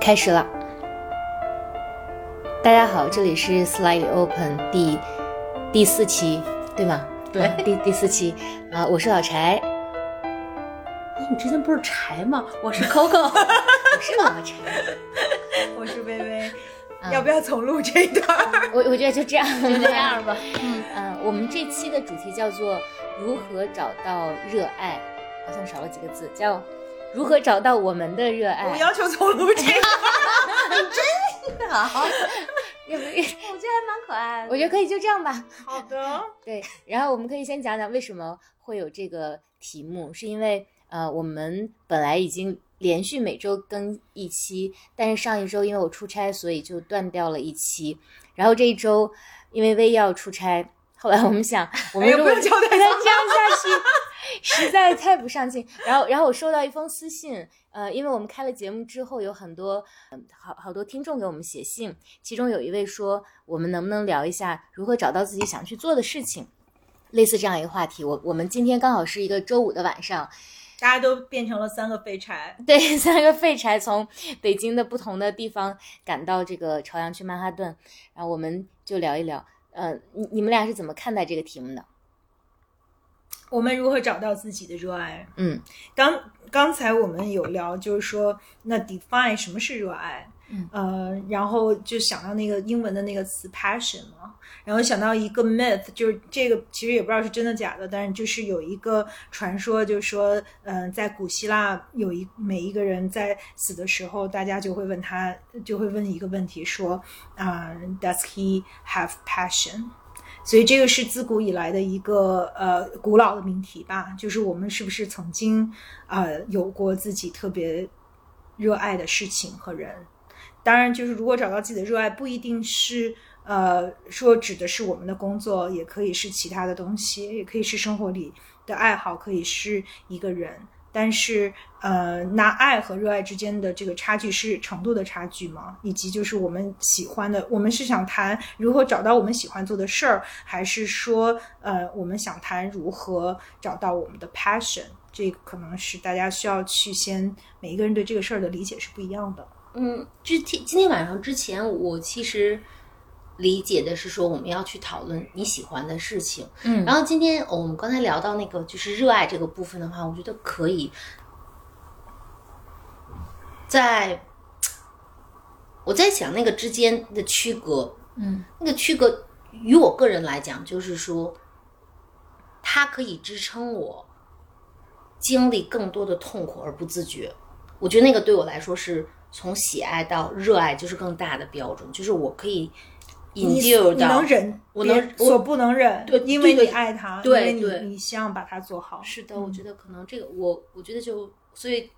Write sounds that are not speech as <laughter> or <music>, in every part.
开始了。大家好，这里是 Slightly Open 第第四期，对吗？对第第四期啊、我是老柴，哎，你之前不是柴吗？<laughs> 我是 Coco，我是老柴，我是微微。啊要不要重录这一段儿？我我觉得就这样，就这样吧。嗯、我们这期的主题叫做如何找到热爱，好像少了几个字，叫如何找到我们的热爱。我要求重录这个。<laughs> 真好，要不我觉得还蛮可爱的。我觉得可以就这样吧。好的。<laughs> 对，然后我们可以先讲讲为什么会有这个题目，是因为呃，我们本来已经连续每周更一期，但是上一周因为我出差，所以就断掉了一期。然后这一周因为薇要出差，后来我们想，我们如果不要交代 <laughs> 再这样下去，实在太不上进。然后，然后我收到一封私信，呃，因为我们开了节目之后，有很多嗯好好多听众给我们写信，其中有一位说，我们能不能聊一下如何找到自己想去做的事情？类似这样一个话题，我我们今天刚好是一个周五的晚上，大家都变成了三个废柴。<laughs> 对，三个废柴从北京的不同的地方赶到这个朝阳区曼哈顿，然后我们就聊一聊，呃，你你们俩是怎么看待这个题目的？我们如何找到自己的热爱？嗯刚刚才我们有聊，就是说，那 define 什么是热爱？嗯呃，然后就想到那个英文的那个词 passion 嘛，然后想到一个 myth，就是这个其实也不知道是真的假的，但是就是有一个传说，就是说，嗯、在古希腊有一每一个人在死的时候，大家就会问他，就会问一个问题，说，啊、d o e s he have passion？所以这个是自古以来的一个呃古老的命题吧，就是我们是不是曾经呃有过自己特别热爱的事情和人？当然，就是如果找到自己的热爱，不一定是呃说指的是我们的工作，也可以是其他的东西，也可以是生活里的爱好，可以是一个人。但是，呃，那爱和热爱之间的这个差距是程度的差距吗？以及就是我们喜欢的，我们是想谈如何找到我们喜欢做的事儿，还是说，呃，我们想谈如何找到我们的 passion？这个可能是大家需要去先每一个人对这个事儿的理解是不一样的。嗯，之天今天晚上之前，我其实理解的是说我们要去讨论你喜欢的事情。嗯然后今天、哦我们刚才聊到那个就是热爱这个部分的话，我觉得可以在我在想那个之间的区隔，嗯那个区隔于我个人来讲，就是说它可以支撑我经历更多的痛苦而不自觉。我觉得那个对我来说是从喜爱到热爱，就是更大的标准，就是我可以你能忍，我能我所不能忍，对因为你爱他，对因为对你你希望把它做好。是的，我觉得可能这个我我觉得就所以。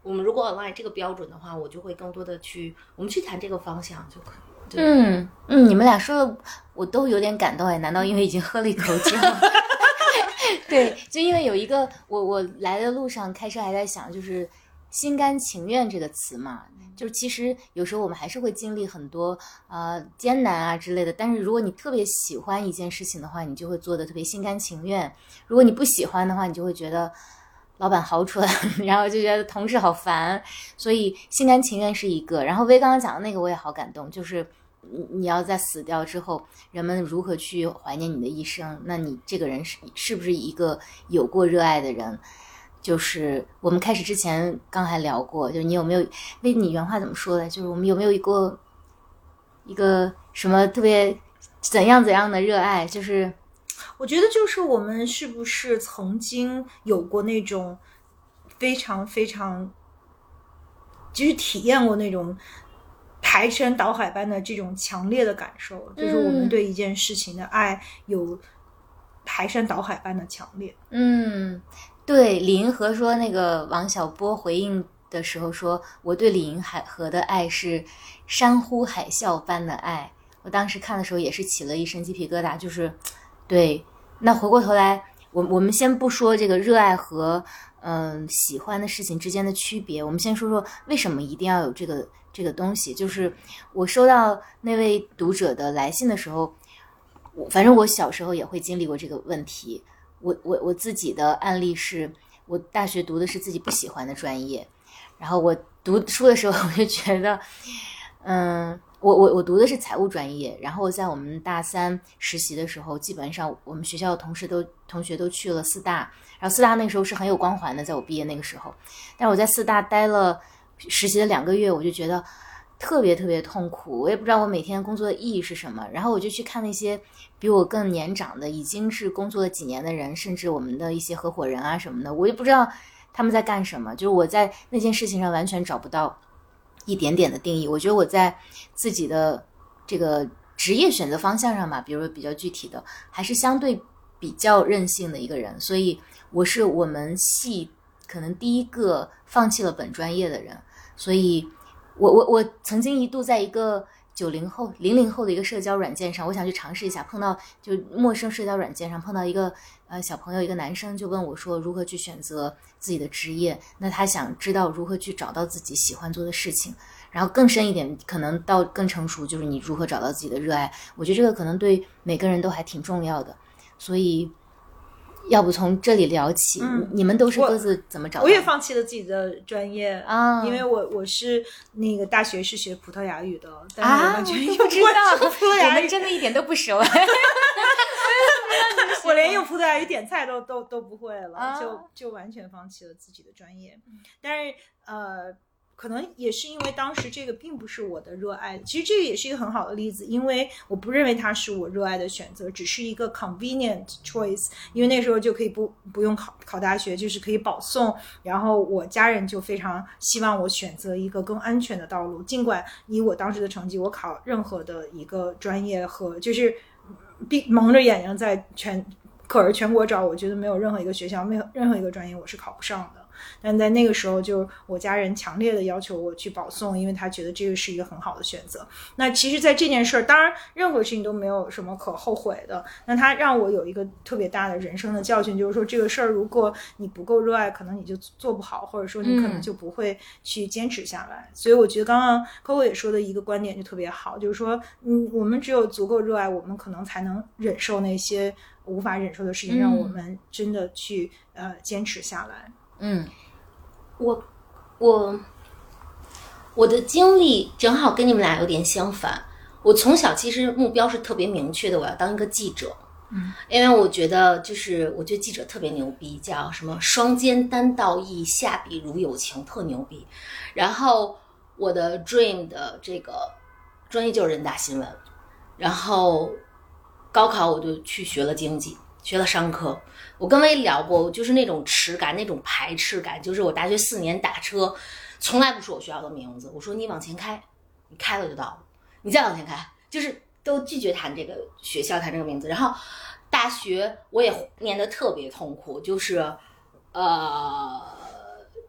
我们如果 align 这个标准的话，我就会更多的去，我们去谈这个方向就可以。对嗯嗯，你们俩说的我都有点感动哎，难道因为已经喝了一口酒？<laughs> 对，就因为有一个我我来的路上开车还在想，就是心甘情愿这个词嘛，就是其实有时候我们还是会经历很多呃艰难啊之类的，但是如果你特别喜欢一件事情的话，你就会做的特别心甘情愿；如果你不喜欢的话，你就会觉得。老板好蠢，<laughs> 然后就觉得同事好烦，所以心甘情愿是一个。然后薇刚刚讲的那个我也好感动，就是你你要在死掉之后，人们如何去怀念你的一生？那你这个人是是不是一个有过热爱的人？就是我们开始之前刚还聊过，就你有没有？为，你原话怎么说的？就是我们有没有一个一个什么特别怎样怎样的热爱？就是我觉得就是我们是不是曾经有过那种非常非常，就是体验过那种排山倒海般的这种强烈的感受，就是我们对一件事情的爱有排山倒海般的强烈。嗯，对，李银河说那个王小波回应的时候说，我对李银河的爱是山呼海啸般的爱。我当时看的时候也是起了一身鸡皮疙瘩，就是对。那回过头来，我我们先不说这个热爱和嗯、喜欢的事情之间的区别，我们先说说为什么一定要有这个这个东西。就是我收到那位读者的来信的时候，我反正我小时候也会经历过这个问题。我我我自己的案例是，我大学读的是自己不喜欢的专业，然后我读书的时候我就觉得，嗯。我我我读的是财务专业，然后在我们大三实习的时候，基本上我们学校的同事都同学都去了四大，然后四大那时候是很有光环的，在我毕业那个时候，但是我在四大待了实习了两个月，我就觉得特别特别痛苦，我也不知道我每天工作的意义是什么，然后我就去看那些比我更年长的，已经是工作了几年的人，甚至我们的一些合伙人啊什么的，我也不知道他们在干什么，就是我在那件事情上完全找不到。一点点的定义，我觉得我在自己的这个职业选择方向上吧，比如说比较具体的，还是相对比较任性的一个人，所以我是我们系可能第一个放弃了本专业的人，所以我我我曾经一度在一个。九零后、零零后的一个社交软件上，我想去尝试一下。碰到就陌生社交软件上碰到一个呃小朋友，一个男生就问我说：“如何去选择自己的职业？”那他想知道如何去找到自己喜欢做的事情。然后更深一点，可能到更成熟，就是你如何找到自己的热爱。我觉得这个可能对每个人都还挺重要的。所以。要不从这里聊起，你们都是各自怎么找？我也放弃了自己的专业啊，因为我我是那个大学是学葡萄牙语的，啊，我不知道，我们真的一点都不熟。<laughs> 我连用葡萄牙语点菜都都都不会了，就就完全放弃了自己的专业。但是呃。可能也是因为当时这个并不是我的热爱，其实这个也是一个很好的例子，因为我不认为它是我热爱的选择，只是一个 convenient choice，因为那时候就可以不不用考考大学，就是可以保送，然后我家人就非常希望我选择一个更安全的道路，尽管以我当时的成绩，我考任何的一个专业和就是闭蒙着眼睛在全可是全国找，我觉得没有任何一个学校，没有任何一个专业我是考不上的。但在那个时候，就我家人强烈的要求我去保送，因为他觉得这个是一个很好的选择。那其实，在这件事儿，当然任何事情都没有什么可后悔的。那他让我有一个特别大的人生的教训，就是说这个事儿，如果你不够热爱，可能你就做不好，或者说你可能就不会去坚持下来。所以我觉得刚刚 Coco 也说的一个观点就特别好，就是说，嗯，我们只有足够热爱，我们可能才能忍受那些无法忍受的事情，让我们真的去呃坚持下来。嗯，我我我的经历正好跟你们俩有点相反。我从小其实目标是特别明确的，我要当一个记者。嗯，因为我觉得就是我觉得记者特别牛逼，叫什么双肩担道义，下笔如有情，特牛逼。然后我的 dream 的这个专业就是人大新闻。然后高考我就去学了经济，学了商科。我跟薇聊过，就是那种耻感，那种排斥感，就是我大学四年打车，从来不说我学校的名字，我说你往前开，你开了就到了，你再往前开，就是都拒绝谈这个学校，谈这个名字。然后大学我也念得特别痛苦，就是呃，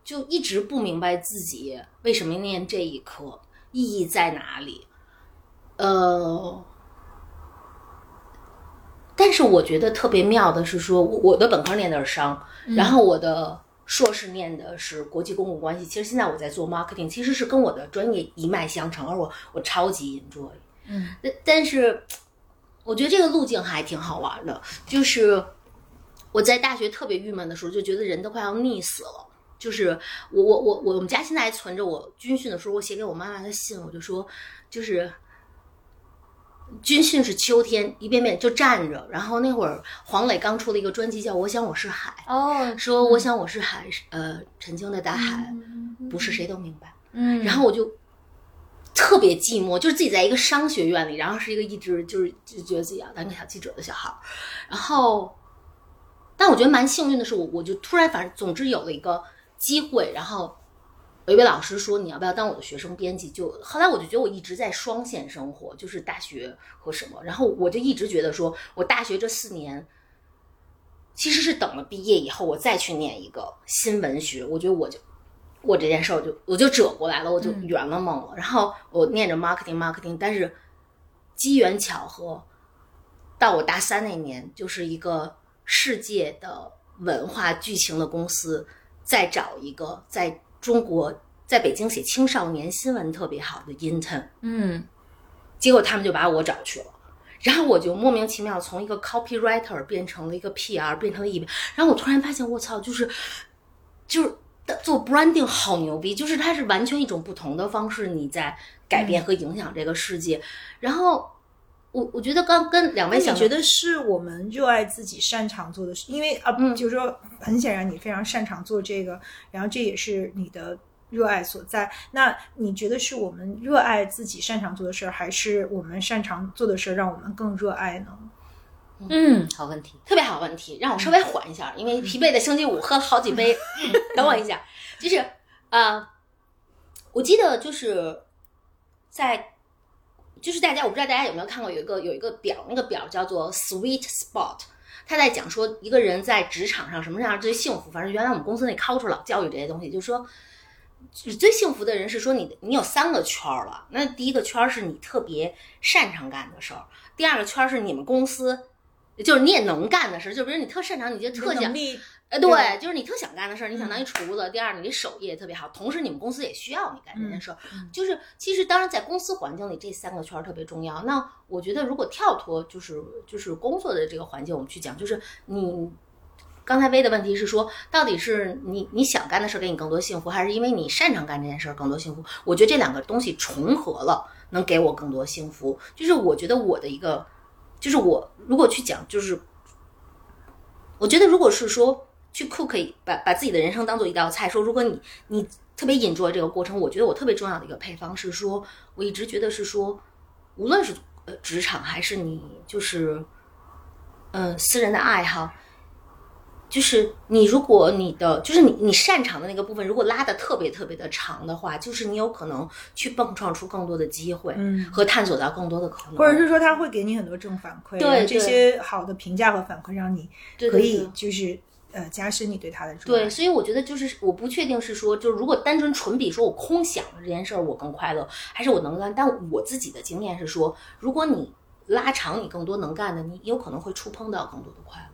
就一直不明白自己为什么念这一科，意义在哪里，呃。但是我觉得特别妙的是，说我的本科念的是商，然后我的硕士念的是国际公共关系。其实现在我在做 marketing，其实是跟我的专业一脉相承，而我我超级 enjoy。嗯，但但是我觉得这个路径还挺好玩的。就是我在大学特别郁闷的时候，就觉得人都快要腻死了。就是我我我我们家现在还存着我军训的时候我写给我妈妈的信，我就说就是。军训是秋天，一遍遍就站着。然后那会儿黄磊刚出了一个专辑叫《我想我是海》，哦，说我想我是海，呃，沉静的大海，不是谁都明白。嗯，然后我就特别寂寞，就是自己在一个商学院里，然后是一个一直就是就觉得自己要当个小记者的小孩儿。然后，但我觉得蛮幸运的是，我我就突然反正总之有了一个机会，然后。有一位老师说：“你要不要当我的学生编辑？”就后来我就觉得我一直在双线生活，就是大学和什么。然后我就一直觉得说，我大学这四年其实是等了毕业以后，我再去念一个新闻学。我觉得我就我这件事儿就我就折过来了，我就圆了梦了。然后我念着 marketing marketing，但是机缘巧合，到我大三那年，就是一个世界的文化剧情的公司在找一个在。中国在北京写青少年新闻特别好的 intern，嗯，结果他们就把我找去了，然后我就莫名其妙从一个 copywriter 变成了一个 PR，变成了一，然后我突然发现我操，就是就是做 branding 好牛逼，就是它是完全一种不同的方式，你在改变和影响这个世界。然后我我觉得刚跟两位想你觉得是我们热爱自己擅长做的事？因为啊，嗯就是说很显然你非常擅长做这个，然后这也是你的热爱所在。那你觉得是我们热爱自己擅长做的事儿，还是我们擅长做的事儿让我们更热爱呢？嗯，好问题。特别好问题，让我稍微缓一下，因为疲惫的星期五喝了好几杯 <laughs> <laughs> 等我一下。就是啊、呃我记得就是在，就是大家我不知道大家有没有看过有一个有一个表，那个表叫做 Sweet Spot。他在讲说一个人在职场上什么样最幸福，反正原来我们公司那 culture 老教育这些东西，就是说，就是最幸福的人是说你你有三个圈儿了。那第一个圈儿是你特别擅长干的事儿，第二个圈儿是你们公司就是你也能干的事儿，就比如你特擅长，你就特想呃，对对，就是你特想干的事儿，你想当一厨子。第二，你手艺也特别好，同时你们公司也需要你干这件事儿。就是其实当然在公司环境里，这三个圈儿特别重要。那我觉得如果跳脱就是就是工作的这个环境，我们去讲，就是你刚才薇的问题是说，到底是你你想干的事儿给你更多幸福，还是因为你擅长干这件事儿更多幸福？我觉得这两个东西重合了，能给我更多幸福。就是我觉得我的一个，就是我如果去讲，就是我觉得如果是说去 cook 把把自己的人生当做一道菜，说如果你你特别 enjoy 这个过程，我觉得我特别重要的一个配方是说，我一直觉得是说，无论是呃职场还是你就是嗯、呃私人的爱好，就是你如果你的就是你你擅长的那个部分，如果拉的特别特别的长的话，就是你有可能去蹦创出更多的机会，嗯和探索到更多的可能，或者是说他会给你很多正反馈，对这些好的评价和反馈让你可以就是呃加深你对他的热对，所以我觉得就是我不确定是说，就是如果单纯纯比说我空想了这件事儿我更快乐，还是我能干。但我自己的经验是说，如果你拉长你更多能干的，你有可能会触碰到更多的快乐。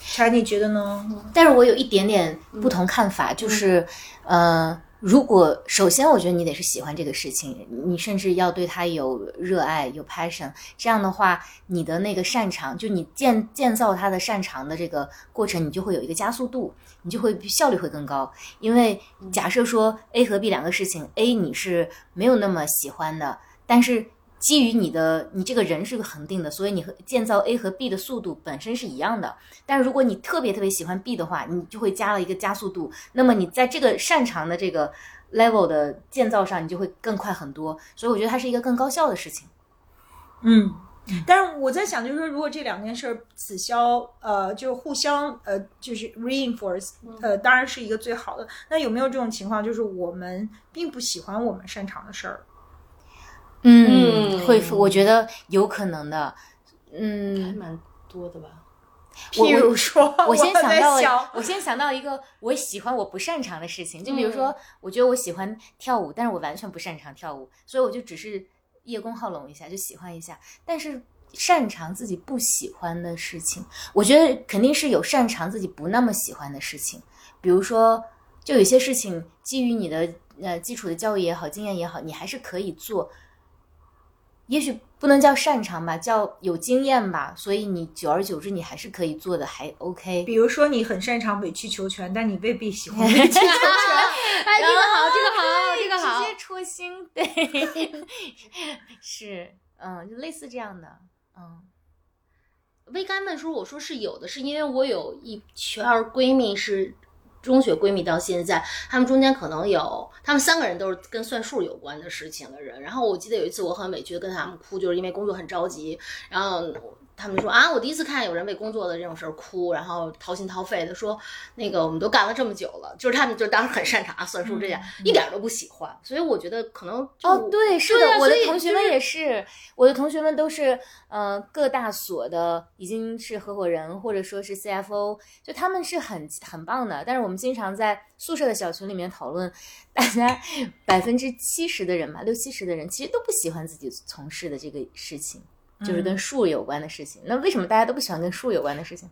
查，你觉得呢？但是我有一点点不同看法，就是，呃，如果首先我觉得你得是喜欢这个事情，你甚至要对它有热爱、有 passion，这样的话，你的那个擅长，就你建建造它的擅长的这个过程，你就会有一个加速度，你就会效率会更高。因为假设说 A 和 B 两个事情，A 你是没有那么喜欢的，但是基于你的你这个人是个恒定的，所以你和建造 A 和 B 的速度本身是一样的。但是如果你特别特别喜欢 B 的话，你就会加了一个加速度。那么你在这个擅长的这个 level 的建造上，你就会更快很多。所以我觉得它是一个更高效的事情。嗯，但是我在想，就是说，如果这两件事儿此消呃，就互相呃，就是 reinforce，呃，当然是一个最好的。那有没有这种情况，就是我们并不喜欢我们擅长的事儿？嗯，嗯会，我觉得有可能的。嗯还嗯，蛮多的吧？我譬如说，<laughs> 我先想到了，我先想到一个我喜欢我不擅长的事情，就比如说，我觉得我喜欢跳舞，但是我完全不擅长跳舞，所以我就只是叶公好龙一下，就喜欢一下。但是擅长自己不喜欢的事情，我觉得肯定是有擅长自己不那么喜欢的事情，比如说，就有些事情基于你的呃基础的教育也好，经验也好，你还是可以做。也许不能叫擅长吧，叫有经验吧，所以你久而久之，你还是可以做的还 OK。比如说你很擅长委曲求全，但你未必喜欢委曲求全。<laughs> 哎，这个好，这个好，这个好直。接戳心，对，<laughs> 是，嗯，就类似这样的，嗯，微干问说，我说是有的，是因为我有一圈儿闺蜜是中学闺蜜到现在，她们中间可能有，她们三个人都是跟算数有关的事情的人。然后我记得有一次我很委屈的跟她们哭，就是因为工作很着急，然后他们说啊，我第一次看有人为工作的这种事儿哭，然后掏心掏肺的说，那个我们都干了这么久了，就是他们就当时很擅长啊算数这样，<laughs> 一点儿都不喜欢。所以我觉得可能哦，对，是的，啊我的同学们也是，我的同学们都是，呃，各大所的已经是合伙人或者说是 CFO，就他们是很很棒的。但是我们经常在宿舍的小群里面讨论，大家百分之七十的人吧，六七十的人其实都不喜欢自己从事的这个事情，就是跟数有关的事情。那为什么大家都不喜欢跟数有关的事情？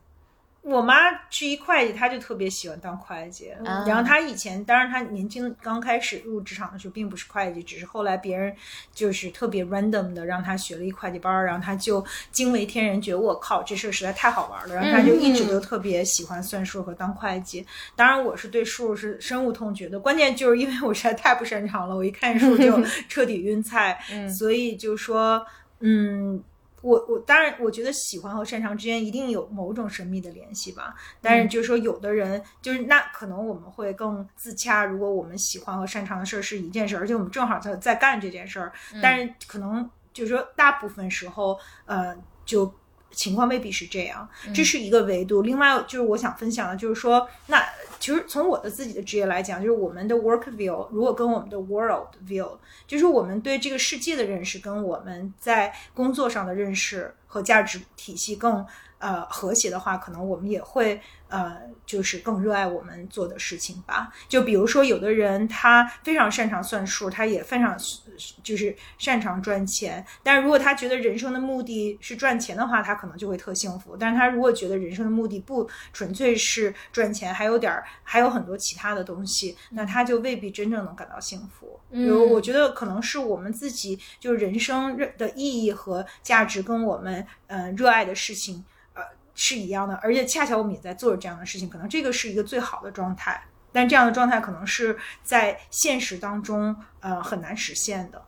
我妈是一会计，她就特别喜欢当会计。啊然后她以前，当然她年轻刚开始入职场的时候，并不是会计，只是后来别人就是特别 random 的让她学了一会计班儿，然后她就惊为天人，觉得我靠，这事儿实在太好玩了，然后她就一直都特别喜欢算数和当会计。当然，我是对数是深恶痛绝的，关键就是因为我实在太不擅长了，我一看数就 <laughs> 彻底晕菜，所以就说，嗯。我我当然，我觉得喜欢和擅长之间一定有某种神秘的联系吧。但是就是说，有的人就是那可能我们会更自洽。如果我们喜欢和擅长的事儿是一件事儿，而且我们正好在在干这件事儿，但是可能就是说大部分时候，呃，就情况未必是这样。这是一个维度。另外就是我想分享的，就是说，那其实从我的自己的职业来讲，就是我们的 work view 如果跟我们的 world view，就是我们对这个世界的认识跟我们在工作上的认识和价值体系更呃和谐的话，可能我们也会呃就是更热爱我们做的事情吧。就比如说，有的人他非常擅长算数，他也非常就是擅长赚钱，但是如果他觉得人生的目的是赚钱的话，他可能就会特幸福。但是他如果觉得人生的目的不纯粹是赚钱，还有点儿还有很多其他的东西，那他就未必真正能感到幸福。比如，我觉得可能是我们自己就是人生的意义和价值跟我们呃热爱的事情呃是一样的，而且恰巧我们也在做着这样的事情，可能这个是一个最好的状态。但这样的状态可能是在现实当中呃很难实现的。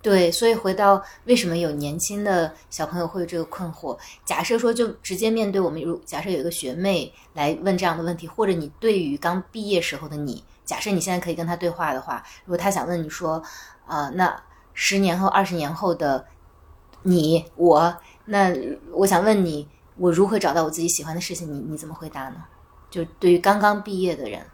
对，所以回到为什么有年轻的小朋友会有这个困惑？假设说就直接面对我们，如假设有一个学妹来问这样的问题，或者你对于刚毕业时候的你，假设你现在可以跟他对话的话，如果他想问你说，啊、那十年后、二十年后的你我，那我想问你，我如何找到我自己喜欢的事情？你你怎么回答呢？就对于刚刚毕业的人，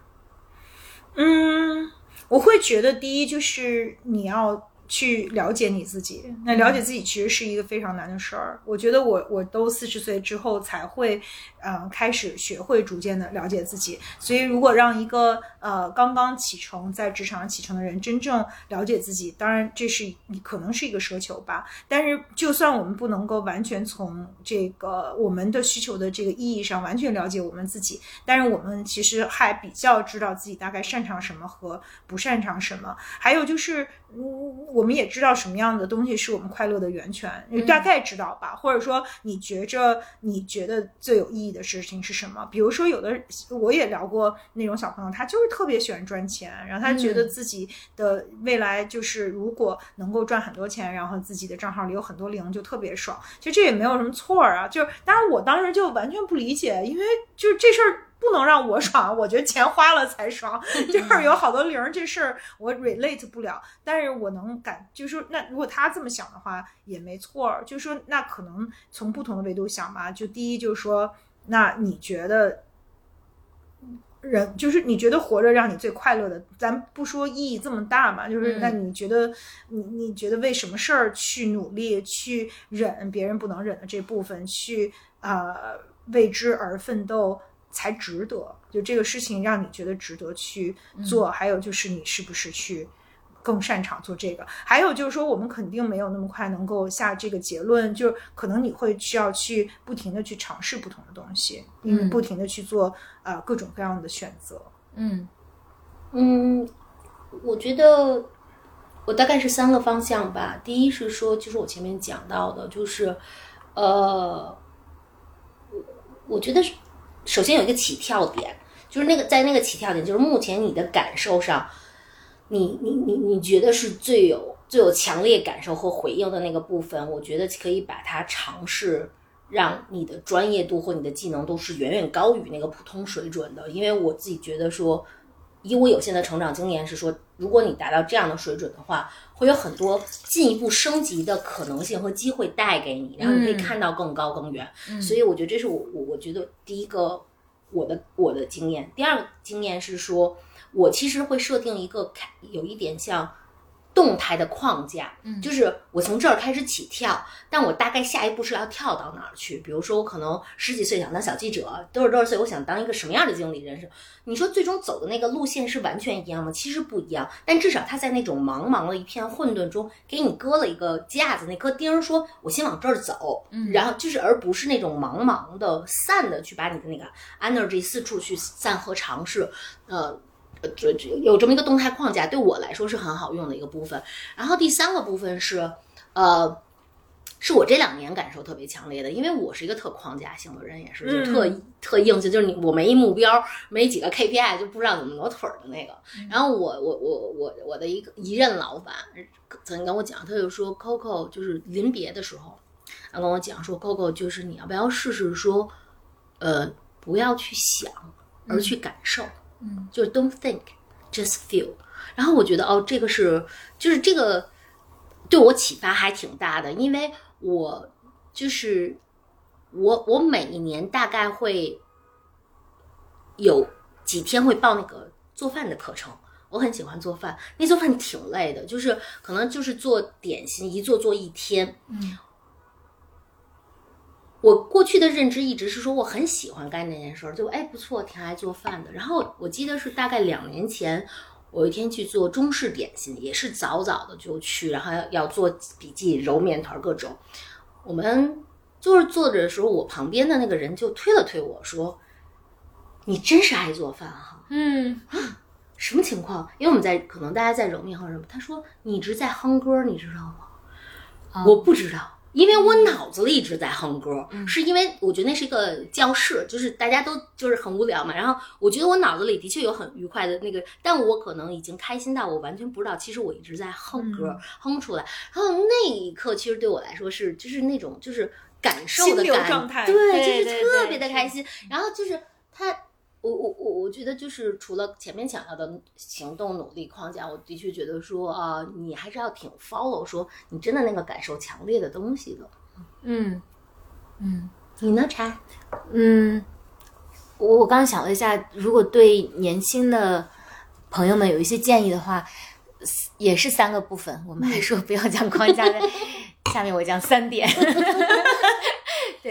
嗯，我会觉得第一就是你要去了解你自己。那了解自己其实是一个非常难的事儿。我觉得我我都四十岁之后才会，呃，开始学会逐渐的了解自己。所以如果让一个呃刚刚启程在职场上启程的人真正了解自己，当然这是可能是一个奢求吧。但是就算我们不能够完全从这个我们的需求的这个意义上完全了解我们自己，但是我们其实还比较知道自己大概擅长什么和不擅长什么。还有就是，嗯，我们也知道什么样的东西是我们快乐的源泉，大概知道吧？或者说，你觉着你觉得最有意义的事情是什么？比如说，有的我也聊过那种小朋友，他就是特别喜欢赚钱，然后他觉得自己的未来就是如果能够赚很多钱，然后自己的账号里有很多零，就特别爽。其实这也没有什么错儿啊，就是当然我当时就完全不理解，因为就是这事儿。不能让我 <laughs> 爽，我觉得钱花了才爽，<laughs> 就是有好多零儿这事儿我 relate 不了，但是我能感，就是说那如果他这么想的话也没错儿，就是说那可能从不同的维度想吧，就第一就是说，那你觉得人就是你觉得活着让你最快乐的，咱不说意义这么大嘛，就是那你觉得你你觉得为什么事儿去努力去忍别人不能忍的这部分，去呃为之而奋斗？才值得，就这个事情让你觉得值得去做。还有就是你是不是去更擅长做这个？还有就是说，我们肯定没有那么快能够下这个结论，就可能你会需要去不停的去尝试不同的东西，嗯，不停的去做呃各种各样的选择。嗯嗯，我觉得我大概是三个方向吧。第一是说，就是我前面讲到的，就是呃，我我觉得首先有一个起跳点，就是那个在那个起跳点，就是目前你的感受上，你你你你觉得是最有最有强烈感受和回应的那个部分，我觉得可以把它尝试让你的专业度或你的技能都是远远高于那个普通水准的，因为我自己觉得说。以我有限的成长经验是说，如果你达到这样的水准的话，会有很多进一步升级的可能性和机会带给你，然后你可以看到更高更远。所以我觉得这是我我我觉得第一个我的我的经验。第二个经验是说，我其实会设定一个有一点像动态的框架，嗯就是我从这儿开始起跳，但我大概下一步是要跳到哪儿去？比如说，我可能十几岁想当小记者，多少多少岁我想当一个什么样的经理人士？你说最终走的那个路线是完全一样吗？其实不一样，但至少他在那种茫茫的一片混沌中，给你搁了一个架子，那颗钉儿，说我先往这儿走，嗯然后就是而不是那种茫茫的散的去把你的那个 energy 四处去散和尝试，呃。呃，这这有这么一个动态框架，对我来说是很好用的一个部分。然后第三个部分是，呃，是我这两年感受特别强烈的，因为我是一个特框架性的人，也是就特、特硬性，就是你我没一目标，没几个 KPI 就不知道怎么挪腿儿的那个。然后我我我我我的一个一任老板曾经跟我讲，他就说 Coco 就是临别的时候，他跟我讲说 Coco 就是你要不要试试说，呃，不要去想，而去感受。嗯，就是 don't think, just feel。然后我觉得哦，这个是就是这个对我启发还挺大的，因为我就是我我每一年大概会有几天会报那个做饭的课程。我很喜欢做饭，那做饭挺累的，就是可能就是做点心，一做做一天。嗯，我过去的认知一直是说我很喜欢干这件事儿，就哎不错，挺爱做饭的。然后我记得是大概两年前，我有一天去做中式点心，也是早早的就去，然后要要做笔记、揉面团各种。我们就是坐着的时候，我旁边的那个人就推了推我说：“你真是爱做饭哈、嗯什么情况？因为我们在可能大家在揉面或者什么，他说你一直在哼歌，你知道吗？啊我不知道，因为我脑子里一直在哼歌，嗯是因为我觉得那是一个教室，就是大家都就是很无聊嘛。然后我觉得我脑子里的确有很愉快的那个，但我可能已经开心到我完全不知道，其实我一直在哼歌，嗯哼出来。然后那一刻，其实对我来说是就是那种就是感受的感状态对，对就是特别的开心。然后就是他。我我我我觉得就是除了前面讲到的行动努力框架，我的确觉得说啊、你还是要挺 follow 说你真的那个感受强烈的东西的。嗯嗯你呢，柴？嗯，我我刚刚想了一下，如果对年轻的朋友们有一些建议的话，也是三个部分。我们还说不要讲框架的，<laughs> 下面我讲三点。<laughs>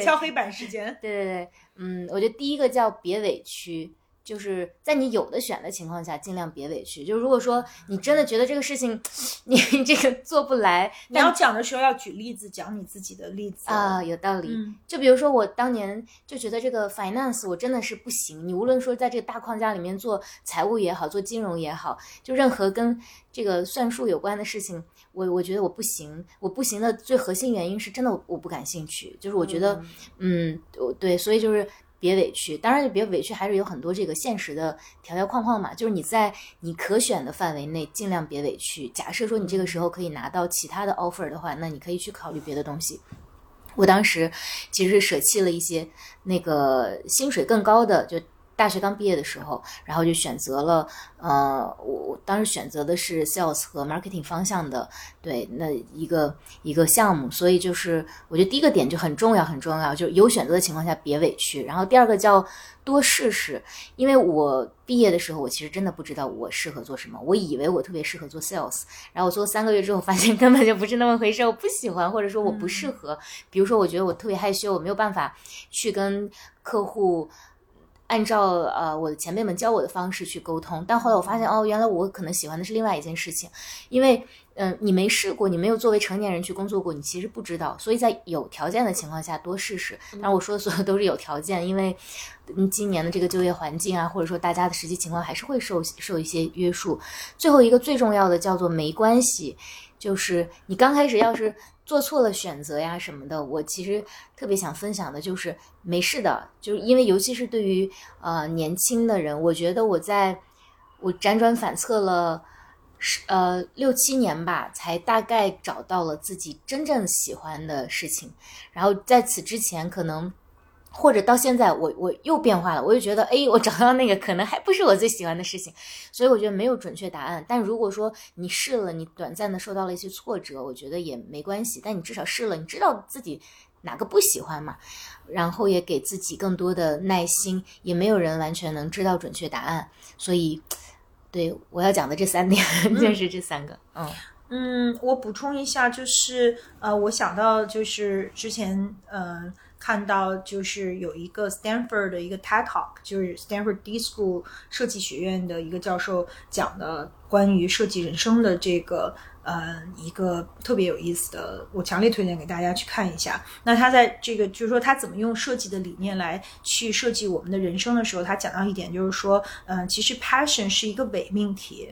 敲黑板时间。对对对，嗯，我觉得第一个叫别委屈，就是在你有的选的情况下，尽量别委屈。就如果说你真的觉得这个事情 <laughs> 你这个做不来，你要讲的时候要举例子，讲你自己的例子啊、有道理。嗯就比如说我当年就觉得这个 finance 我真的是不行。你无论说在这个大框架里面做财务也好，做金融也好，就任何跟这个算术有关的事情，我我觉得我不行。我不行的最核心原因是真的我不感兴趣，就是我觉得嗯，我对，所以就是别委屈。当然，别委屈还是有很多这个现实的条条框框嘛，就是你在你可选的范围内尽量别委屈。假设说你这个时候可以拿到其他的 offer 的话，那你可以去考虑别的东西。我当时其实舍弃了一些那个薪水更高的，就大学刚毕业的时候，然后就选择了，呃，我我当时选择的是 sales 和 marketing 方向的，对，那一个一个项目，所以就是我觉得第一个点就很重要，很重要，就是有选择的情况下别委屈。然后第二个叫多试试，因为我毕业的时候，我其实真的不知道我适合做什么，我以为我特别适合做 sales，然后我做三个月之后，发现 <laughs> 根本就不是那么回事，我不喜欢，或者说我不适合。比如说，我觉得我特别害羞，我没有办法去跟客户。按照呃我的前辈们教我的方式去沟通，但后来我发现哦，原来我可能喜欢的是另外一件事情，因为嗯、你没试过，你没有作为成年人去工作过，你其实不知道，所以在有条件的情况下多试试。当然我说的所有都是有条件，因为今年的这个就业环境啊，或者说大家的实际情况还是会受受一些约束。最后一个最重要的叫做没关系，就是你刚开始要是做错了选择呀什么的，我其实特别想分享的就是没事的，就是因为尤其是对于呃年轻的人，我觉得我在我辗转反侧了。十呃六七年吧，才大概找到了自己真正喜欢的事情。然后在此之前，可能或者到现在，我我又变化了，我就觉得，哎，我找到那个可能还不是我最喜欢的事情。所以我觉得没有准确答案。但如果说你试了，你短暂的受到了一些挫折，我觉得也没关系。但你至少试了，你知道自己哪个不喜欢嘛，然后也给自己更多的耐心。也没有人完全能知道准确答案，所以。对我要讲的这三点就是这三个，嗯嗯，我补充一下，就是呃，我想到就是之前呃看到就是有一个 Stanford 的一个 TED Talk，就是 Stanford D School 设计学院的一个教授讲的关于设计人生的这个呃一个特别有意思的，我强烈推荐给大家去看一下。那他在这个就是说他怎么用设计的理念来去设计我们的人生的时候，他讲到一点就是说，嗯、其实 passion 是一个伪命题。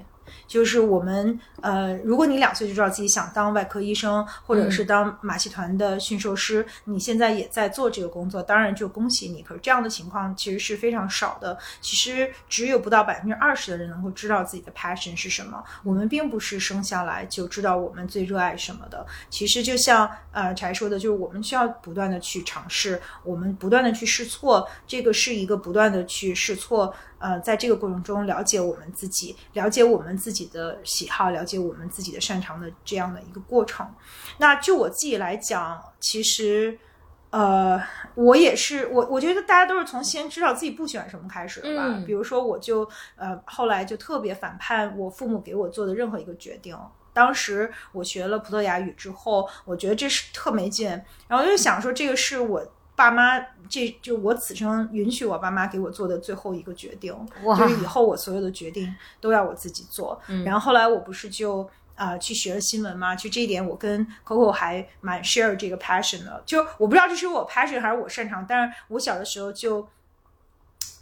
就是我们呃，如果你两岁就知道自己想当外科医生，或者是当马戏团的驯兽师，你现在也在做这个工作，当然就恭喜你。可是这样的情况其实是非常少的，其实只有不到百分之二十的人能够知道自己的 passion 是什么。我们并不是生下来就知道我们最热爱什么的。其实就像呃柴说的，就是我们需要不断的去尝试，我们不断的去试错，这个是一个不断的去试错。呃，在这个过程中了解我们自己，了解我们自己的喜好，了解我们自己的擅长的这样的一个过程。那就我自己来讲，其实，呃，我也是我，我觉得大家都是从先知道自己不喜欢什么开始的吧。嗯比如说，我就呃后来就特别反叛我父母给我做的任何一个决定。当时我学了葡萄牙语之后，我觉得这是特没劲，然后我就想说，这个是我爸妈，这就我此生允许我爸妈给我做的最后一个决定，就是以后我所有的决定都要我自己做。嗯然后后来我不是就啊、去学了新闻嘛，就这一点我跟 Coco 还蛮 share 这个 passion 的，就我不知道这是我 passion 还是我擅长，但是我小的时候就。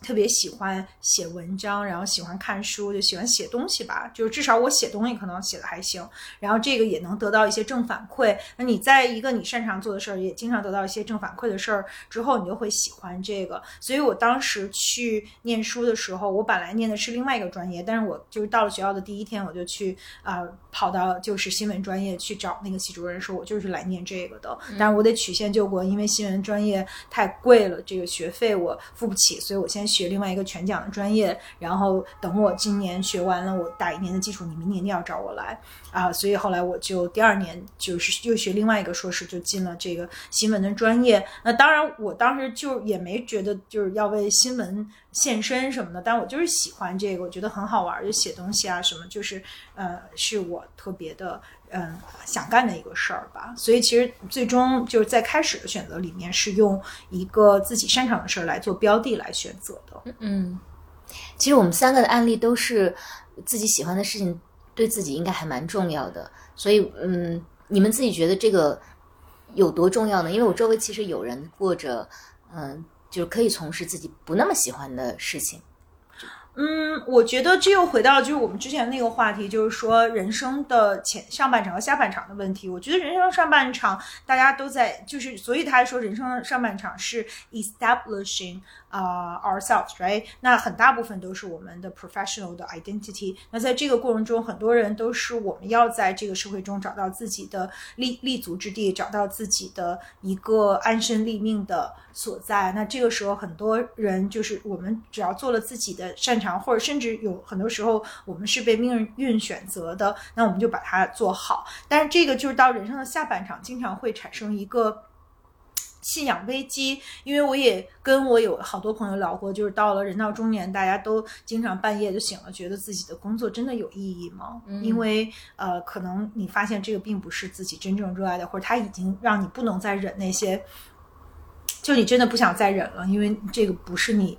特别喜欢写文章，然后喜欢看书，就喜欢写东西吧。就是至少我写东西可能写的还行，然后这个也能得到一些正反馈。那你在一个你擅长做的事儿，也经常得到一些正反馈的事儿之后，你就会喜欢这个。所以我当时去念书的时候，我本来念的是另外一个专业，但是我就是到了学校的第一天，我就去啊、呃跑到就是新闻专业去找那个系主任说，我就是来念这个的。但是我得曲线救国，因为新闻专业太贵了，这个学费我付不起，所以我先学另外一个全奖的专业，然后等我今年学完了，我打一年的基础，你明年一定要找我来啊。所以后来我就第二年就是又学另外一个硕士，就进了这个新闻的专业。那当然，我当时就也没觉得就是要为新闻献身什么的，但我就是喜欢这个，我觉得很好玩，就写东西啊什么，就是呃，是我特别的嗯想干的一个事儿吧。所以其实最终就是在开始的选择里面，是用一个自己擅长的事儿来做标的来选择的。嗯，其实我们三个的案例都是自己喜欢的事情，对自己应该还蛮重要的。所以，嗯，你们自己觉得这个有多重要呢？因为我周围其实有人过着，嗯、就可以从事自己不那么喜欢的事情。嗯，我觉得这又回到就是我们之前那个话题，就是说人生的前上半场和下半场的问题。我觉得人生上半场大家都在，就是所以他说人生上半场是 establishing 啊、ourselves，right？那很大部分都是我们的 professional 的 identity。那在这个过程中，很多人都是我们要在这个社会中找到自己的立立足之地，找到自己的一个安身立命的所在。那这个时候，很多人就是我们只要做了自己的擅长，或者甚至有很多时候我们是被命运选择的，那我们就把它做好。但是这个就是到人生的下半场，经常会产生一个。信仰危机，因为我也跟我有好多朋友聊过，就是到了人到中年，大家都经常半夜就醒了，觉得自己的工作真的有意义吗？嗯因为呃，可能你发现这个并不是自己真正热爱的，或者他已经让你不能再忍那些，就你真的不想再忍了，因为这个不是你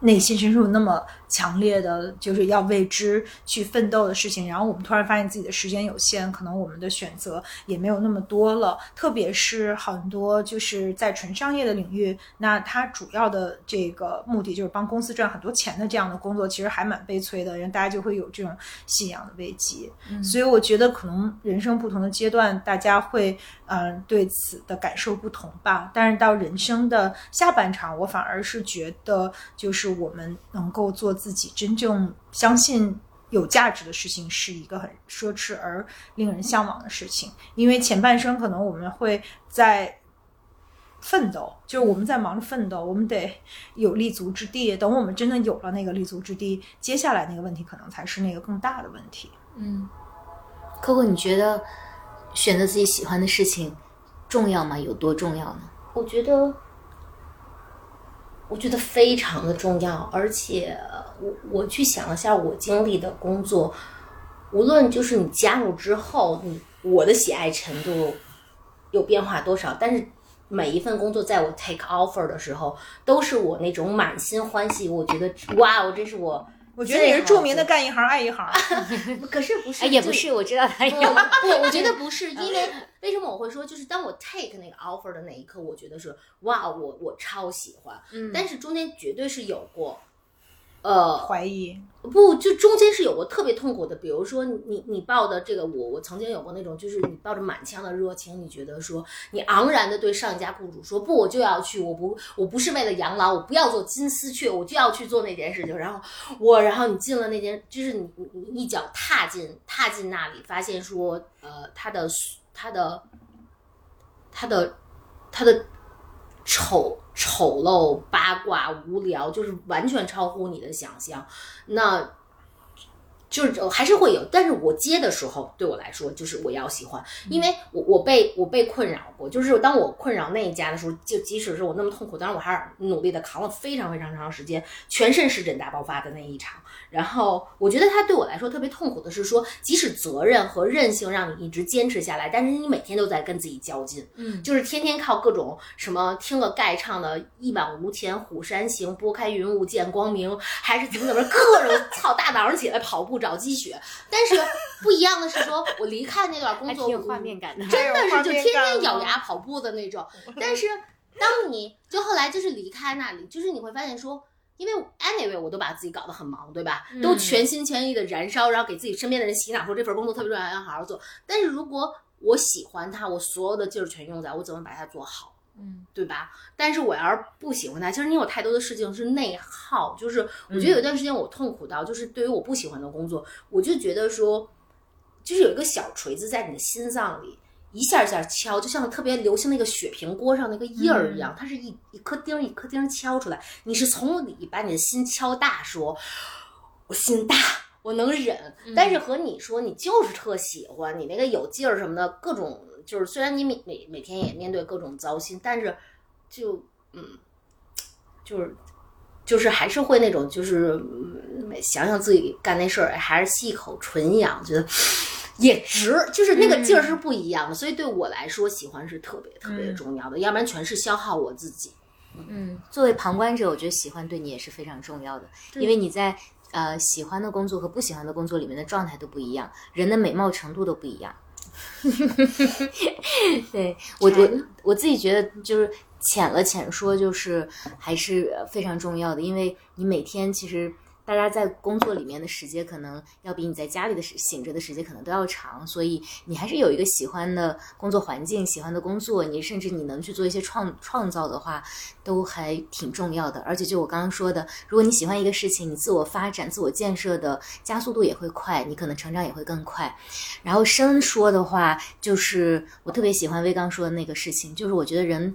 内心深处那么强烈的，就是要为之去奋斗的事情。然后我们突然发现自己的时间有限，可能我们的选择也没有那么多了。特别是很多就是在纯商业的领域，那它主要的这个目的就是帮公司赚很多钱的这样的工作，其实还蛮悲催的，因为大家就会有这种信仰的危机。所以我觉得可能人生不同的阶段，大家会嗯、呃对此的感受不同吧。但是到人生的下半场，我反而是觉得，就是我们能够做自己真正相信。有价值的事情是一个很奢侈而令人向往的事情，因为前半生可能我们会在奋斗，就是我们在忙着奋斗，我们得有立足之地。等我们真的有了那个立足之地，接下来那个问题可能才是那个更大的问题。嗯，Coco，你觉得选择自己喜欢的事情重要吗？有多重要呢？我觉得，我觉得非常的重要，而且我我去想了下我经历的工作，无论就是你加入之后，你我的喜爱程度有变化多少，但是每一份工作在我 take offer 的时候，都是我那种满心欢喜，我觉得哇，我这是我。我觉得你是著名的干一行爱一行，<laughs> 可是不是？也不是，我知道他有。<laughs> 不，我觉得不是，因为为什么我会说，就是当我 take 那个 offer 的那一刻，我觉得是哇，我我超喜欢。嗯，但是中间绝对是有过。呃，怀疑不，就中间是有过特别痛苦的，比如说你你抱的这个，我我曾经有过那种，就是你抱着满腔的热情，你觉得说你昂然的对上一家雇主说不，我就要去，我不我不是为了养老，我不要做金丝雀，我就要去做那件事情。然后我，然后你进了那间，就是你你一脚踏进踏进那里，发现说呃，他的他的他的他的。丑丑陋、八卦、无聊，就是完全超乎你的想象。那。就是还是会有，但是我接的时候，对我来说就是我要喜欢，因为我我被我被困扰过，就是当我困扰那一家的时候，就即使是我那么痛苦，当然我还是努力的扛了非常非常长时间，全身湿疹大爆发的那一场。然后我觉得他对我来说特别痛苦的是说，即使责任和韧性让你一直坚持下来，但是你每天都在跟自己较劲，嗯，就是天天靠各种什么听了盖唱的一往无前、虎山行、拨开云雾见光明，还是怎么怎么各种操大早上起来跑步。找积雪，但是不一样的是，说我离开那段工作，有画面感的，真的是就天天咬牙跑步的那种。<laughs> 但是当你就后来就是离开那里，就是你会发现说，因为 anyway 我都把自己搞得很忙，对吧？都全心全意的燃烧，然后给自己身边的人洗脑，说这份工作特别重要，要好好做。但是如果我喜欢它，我所有的劲儿全用在我怎么把它做好。嗯，对吧？但是我要是不喜欢他，其实你有太多的事情是内耗。就是我觉得有一段时间我痛苦到，就是对于我不喜欢的工作，我就觉得说，就是有一个小锤子在你的心脏里一下一下敲，就像特别流行那个雪平锅上那个印儿一样，它是一一颗钉一颗钉敲出来。你是从里把你的心敲大，说我心大，我能忍。但是和你说你就是特喜欢你那个有劲儿什么的各种。就是虽然你每每每天也面对各种糟心，但是就嗯，就是就是还是会那种就是想想自己干那事儿，还是吸一口纯氧，觉得也值，就是那个劲儿是不一样的。所以对我来说，喜欢是特别特别重要的，要不然全是消耗我自己。嗯，作为旁观者，我觉得喜欢对你也是非常重要的，因为你在呃喜欢的工作和不喜欢的工作里面的状态都不一样，人的美貌程度都不一样。<laughs> 对我我我自己觉得就是浅了浅说，就是还是非常重要的，因为你每天其实。大家在工作里面的时间可能要比你在家里的时醒着的时间可能都要长，所以你还是有一个喜欢的工作环境、喜欢的工作，你甚至你能去做一些创创造的话，都还挺重要的。而且就我刚刚说的，如果你喜欢一个事情，你自我发展、自我建设的加速度也会快，你可能成长也会更快。然后深说的话，就是我特别喜欢威刚说的那个事情，就是我觉得人。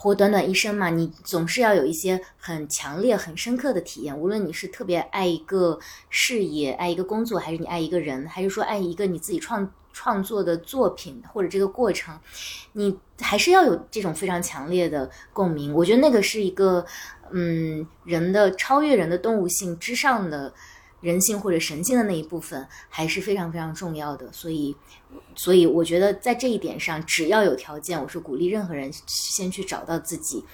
活短短一生嘛，你总是要有一些很强烈、很深刻的体验。无论你是特别爱一个事业、爱一个工作，还是你爱一个人，还是说爱一个你自己创创作的作品或者这个过程，你还是要有这种非常强烈的共鸣。我觉得那个是一个，嗯，人的超越人的动物性之上的。人性或者神性的那一部分还是非常非常重要的，所以，所以我觉得在这一点上，只要有条件，我是鼓励任何人先去找到自己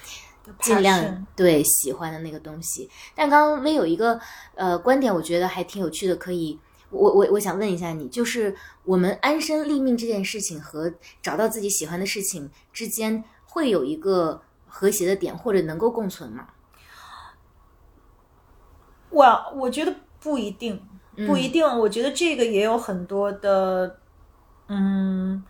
尽量对喜欢的那个东西。但刚刚微有一个呃观点，我觉得还挺有趣的，可以我我我想问一下你，就是我们安身立命这件事情和找到自己喜欢的事情之间会有一个和谐的点，或者能够共存吗？我我觉得。不一定，不一定。我觉得这个也有很多的，嗯，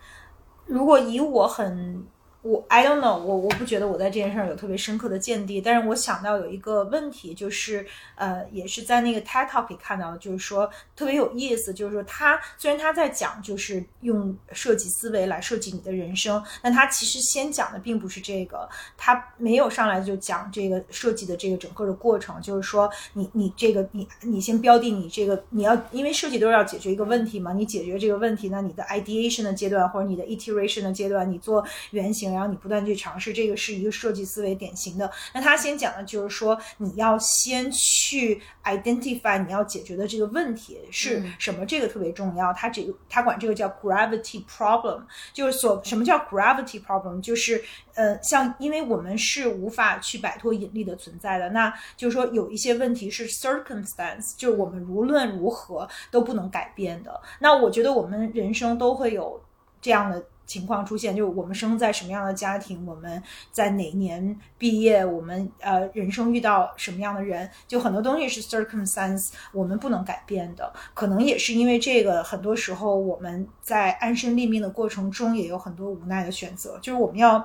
如果以我很。我 I don't know，我我不觉得我在这件事上有特别深刻的见地，但是我想到有一个问题，就是呃，也是在那个 TED Talk 里看到的，就是说特别有意思，就是说他虽然他在讲就是用设计思维来设计你的人生，但他其实先讲的并不是这个，他没有上来就讲这个设计的这个整个的过程，就是说你你这个你你先标定你这个你要因为设计都是要解决一个问题嘛，你解决这个问题，那你的 ideation 的阶段或者你的 iteration 的阶段，你做原型。然后你不断去尝试，这个是一个设计思维典型的。那他先讲的就是说，你要先去 identify 你要解决的这个问题是什么，这个特别重要。他这个他管这个叫 gravity problem，就是所什么叫 gravity problem，就是呃，像因为我们是无法去摆脱引力的存在的，那就是说有一些问题是 circumstance，就是我们无论如何都不能改变的。那我觉得我们人生都会有这样的。情况出现，就是我们生在什么样的家庭，我们在哪年毕业，我们呃人生遇到什么样的人，就很多东西是 circumstance，我们不能改变的。可能也是因为这个，很多时候我们在安身立命的过程中，也有很多无奈的选择。就是我们要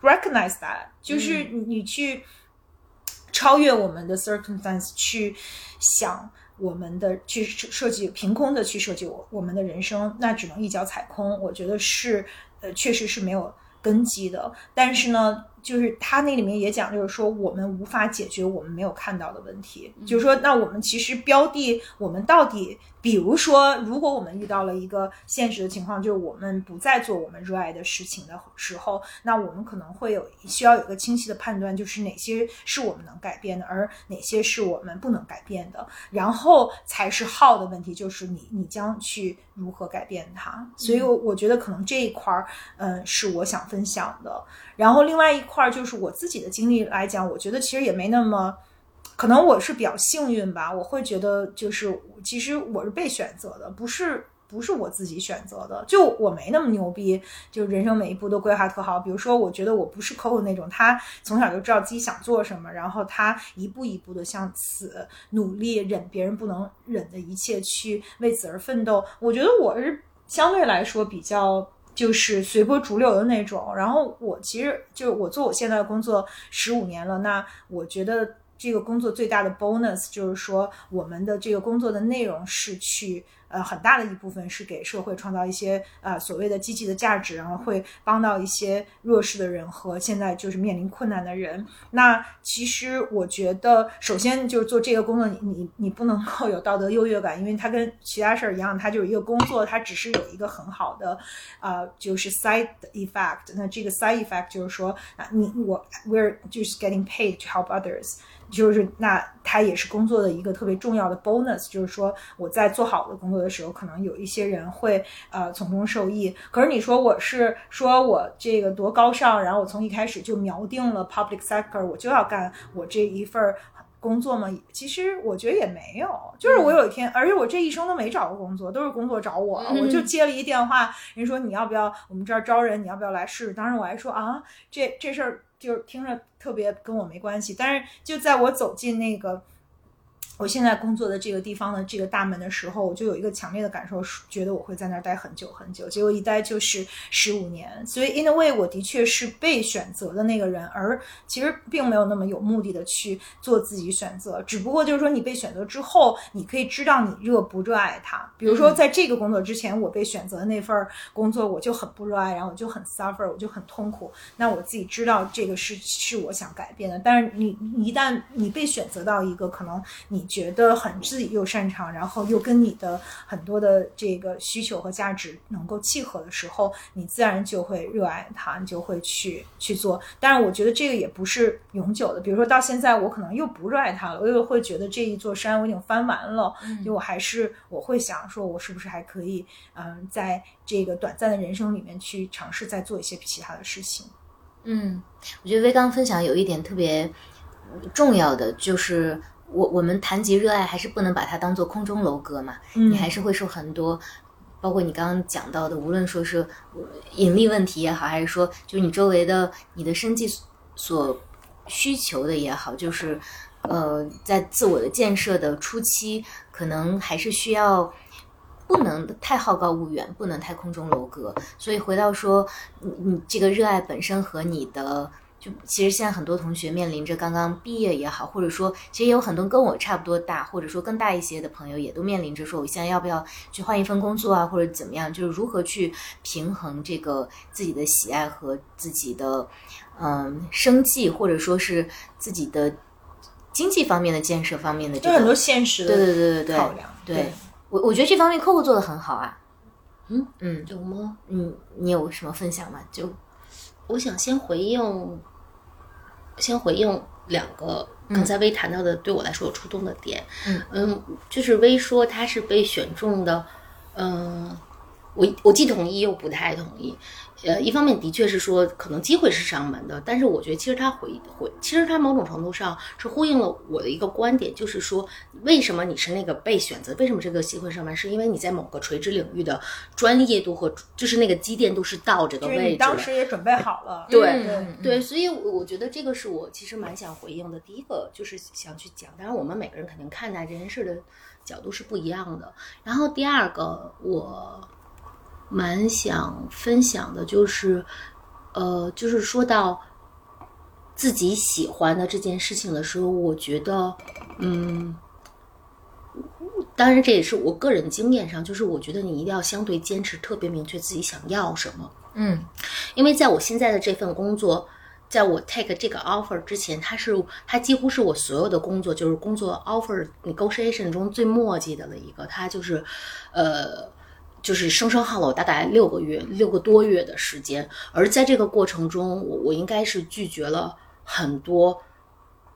recognize that，就是你去超越我们的 circumstance，去想。我们的去设计凭空的去设计我我们的人生，那只能一脚踩空。我觉得是，呃，确实是没有根基的。但是呢。就是他那里面也讲，就是说我们无法解决我们没有看到的问题。就是说，那我们其实标的，我们到底，比如说，如果我们遇到了一个现实的情况，就是我们不再做我们热爱的事情的时候，那我们可能会有需要有一个清晰的判断，就是哪些是我们能改变的，而哪些是我们不能改变的。然后才是 how 的问题，就是你你将去如何改变它。所以，我我觉得可能这一块儿，嗯，是我想分享的。然后另外一块儿就是我自己的经历来讲，我觉得其实也没那么，可能我是比较幸运吧。我会觉得就是其实我是被选择的，不是不是我自己选择的。就我没那么牛逼，就人生每一步都规划特好。比如说，我觉得我不是 Coco 那种，他从小就知道自己想做什么，然后他一步一步的向此努力，忍别人不能忍的一切去为此而奋斗。我觉得我是相对来说比较。就是随波逐流的那种，然后我其实就是我做我现在的工作十五年了，那我觉得这个工作最大的 bonus 就是说我们的这个工作的内容是去。呃，很大的一部分是给社会创造一些呃所谓的积极的价值，然后会帮到一些弱势的人和现在就是面临困难的人。那其实我觉得，首先就是做这个工作，你你你不能够有道德优越感，因为它跟其他事儿一样，它就是一个工作，它只是有一个很好的呃就是 side effect。那这个 side effect 就是说啊，你我 we're just getting paid to help others。就是那他也是工作的一个特别重要的 bonus，就是说我在做好的工作的时候，可能有一些人会呃从中受益。可是你说我是说我这个多高尚，然后我从一开始就瞄定了 public sector，我就要干我这一份工作吗？其实我觉得也没有，就是我有一天，而且我这一生都没找过工作，都是工作找我，我就接了一电话，人说你要不要我们这儿招人，你要不要来试试？当时我还说啊，这这事儿。就是听着特别跟我没关系，但是就在我走进那个。我现在工作的这个地方的这个大门的时候，我就有一个强烈的感受，觉得我会在那儿待很久很久。结果一待就是十五年，所以 in a way 我的确是被选择的那个人，而其实并没有那么有目的的去做自己选择。只不过就是说，你被选择之后，你可以知道你热不热爱它。比如说，在这个工作之前，我被选择的那份工作，我就很不热爱，然后我就很 suffer，我就很痛苦。那我自己知道这个是是我想改变的。但是你一旦你被选择到一个可能你。觉得很自己又擅长，然后又跟你的很多的这个需求和价值能够契合的时候，你自然就会热爱它，你就会去去做。但是我觉得这个也不是永久的。比如说到现在，我可能又不热爱它了，我又会觉得这一座山我已经翻完了，就我还是我会想说，我是不是还可以嗯，在这个短暂的人生里面去尝试再做一些其他的事情。嗯，我觉得微刚分享有一点特别重要的就是。我我们谈及热爱，还是不能把它当做空中楼阁嘛？你还是会受很多，包括你刚刚讲到的，无论说是引力问题也好，还是说就你周围的你的生计所需求的也好，就是呃，在自我的建设的初期，可能还是需要不能太好高骛远，不能太空中楼阁。所以回到说，你你这个热爱本身和你的。就其实现在很多同学面临着刚刚毕业也好，或者说其实也有很多跟我差不多大，或者说更大一些的朋友，也都面临着说我现在要不要去换一份工作啊，或者怎么样，就是如何去平衡这个自己的喜爱和自己的嗯生计，或者说是自己的经济方面的建设方面的这个很多现实的对对对对对考量。对我我觉得这方面 Coco 做的很好啊。嗯嗯，有吗？嗯，你有什么分享吗？就。我想先回应，先回应两个刚才薇谈到的对我来说有触动的点。嗯就是薇说他是被选中的，嗯、我我既同意又不太同意。呃，一方面的确是说可能机会是上门的，但是我觉得其实他回回，其实他某种程度上是呼应了我的一个观点，就是说为什么你是那个被选择，为什么这个机会上门，是因为你在某个垂直领域的专业度和就是那个积淀度是到这个就是位置当时也准备好了。对嗯对，所以我我觉得这个是我其实蛮想回应的。第一个就是想去讲，当然我们每个人肯定看待这件事的角度是不一样的。然后第二个，我蛮想分享的就是，呃，就是说到自己喜欢的这件事情的时候，我觉得，嗯。当然，这也是我个人经验上，就是我觉得你一定要相对坚持，特别明确自己想要什么。嗯因为在我现在的这份工作，在我 take 这个 offer 之前，它是它几乎是我所有的工作，就是工作 offer negotiation 中最墨迹的了一个。它就是，呃，就是生生耗了我大概六个月、六个多月的时间。而在这个过程中，我我应该是拒绝了很多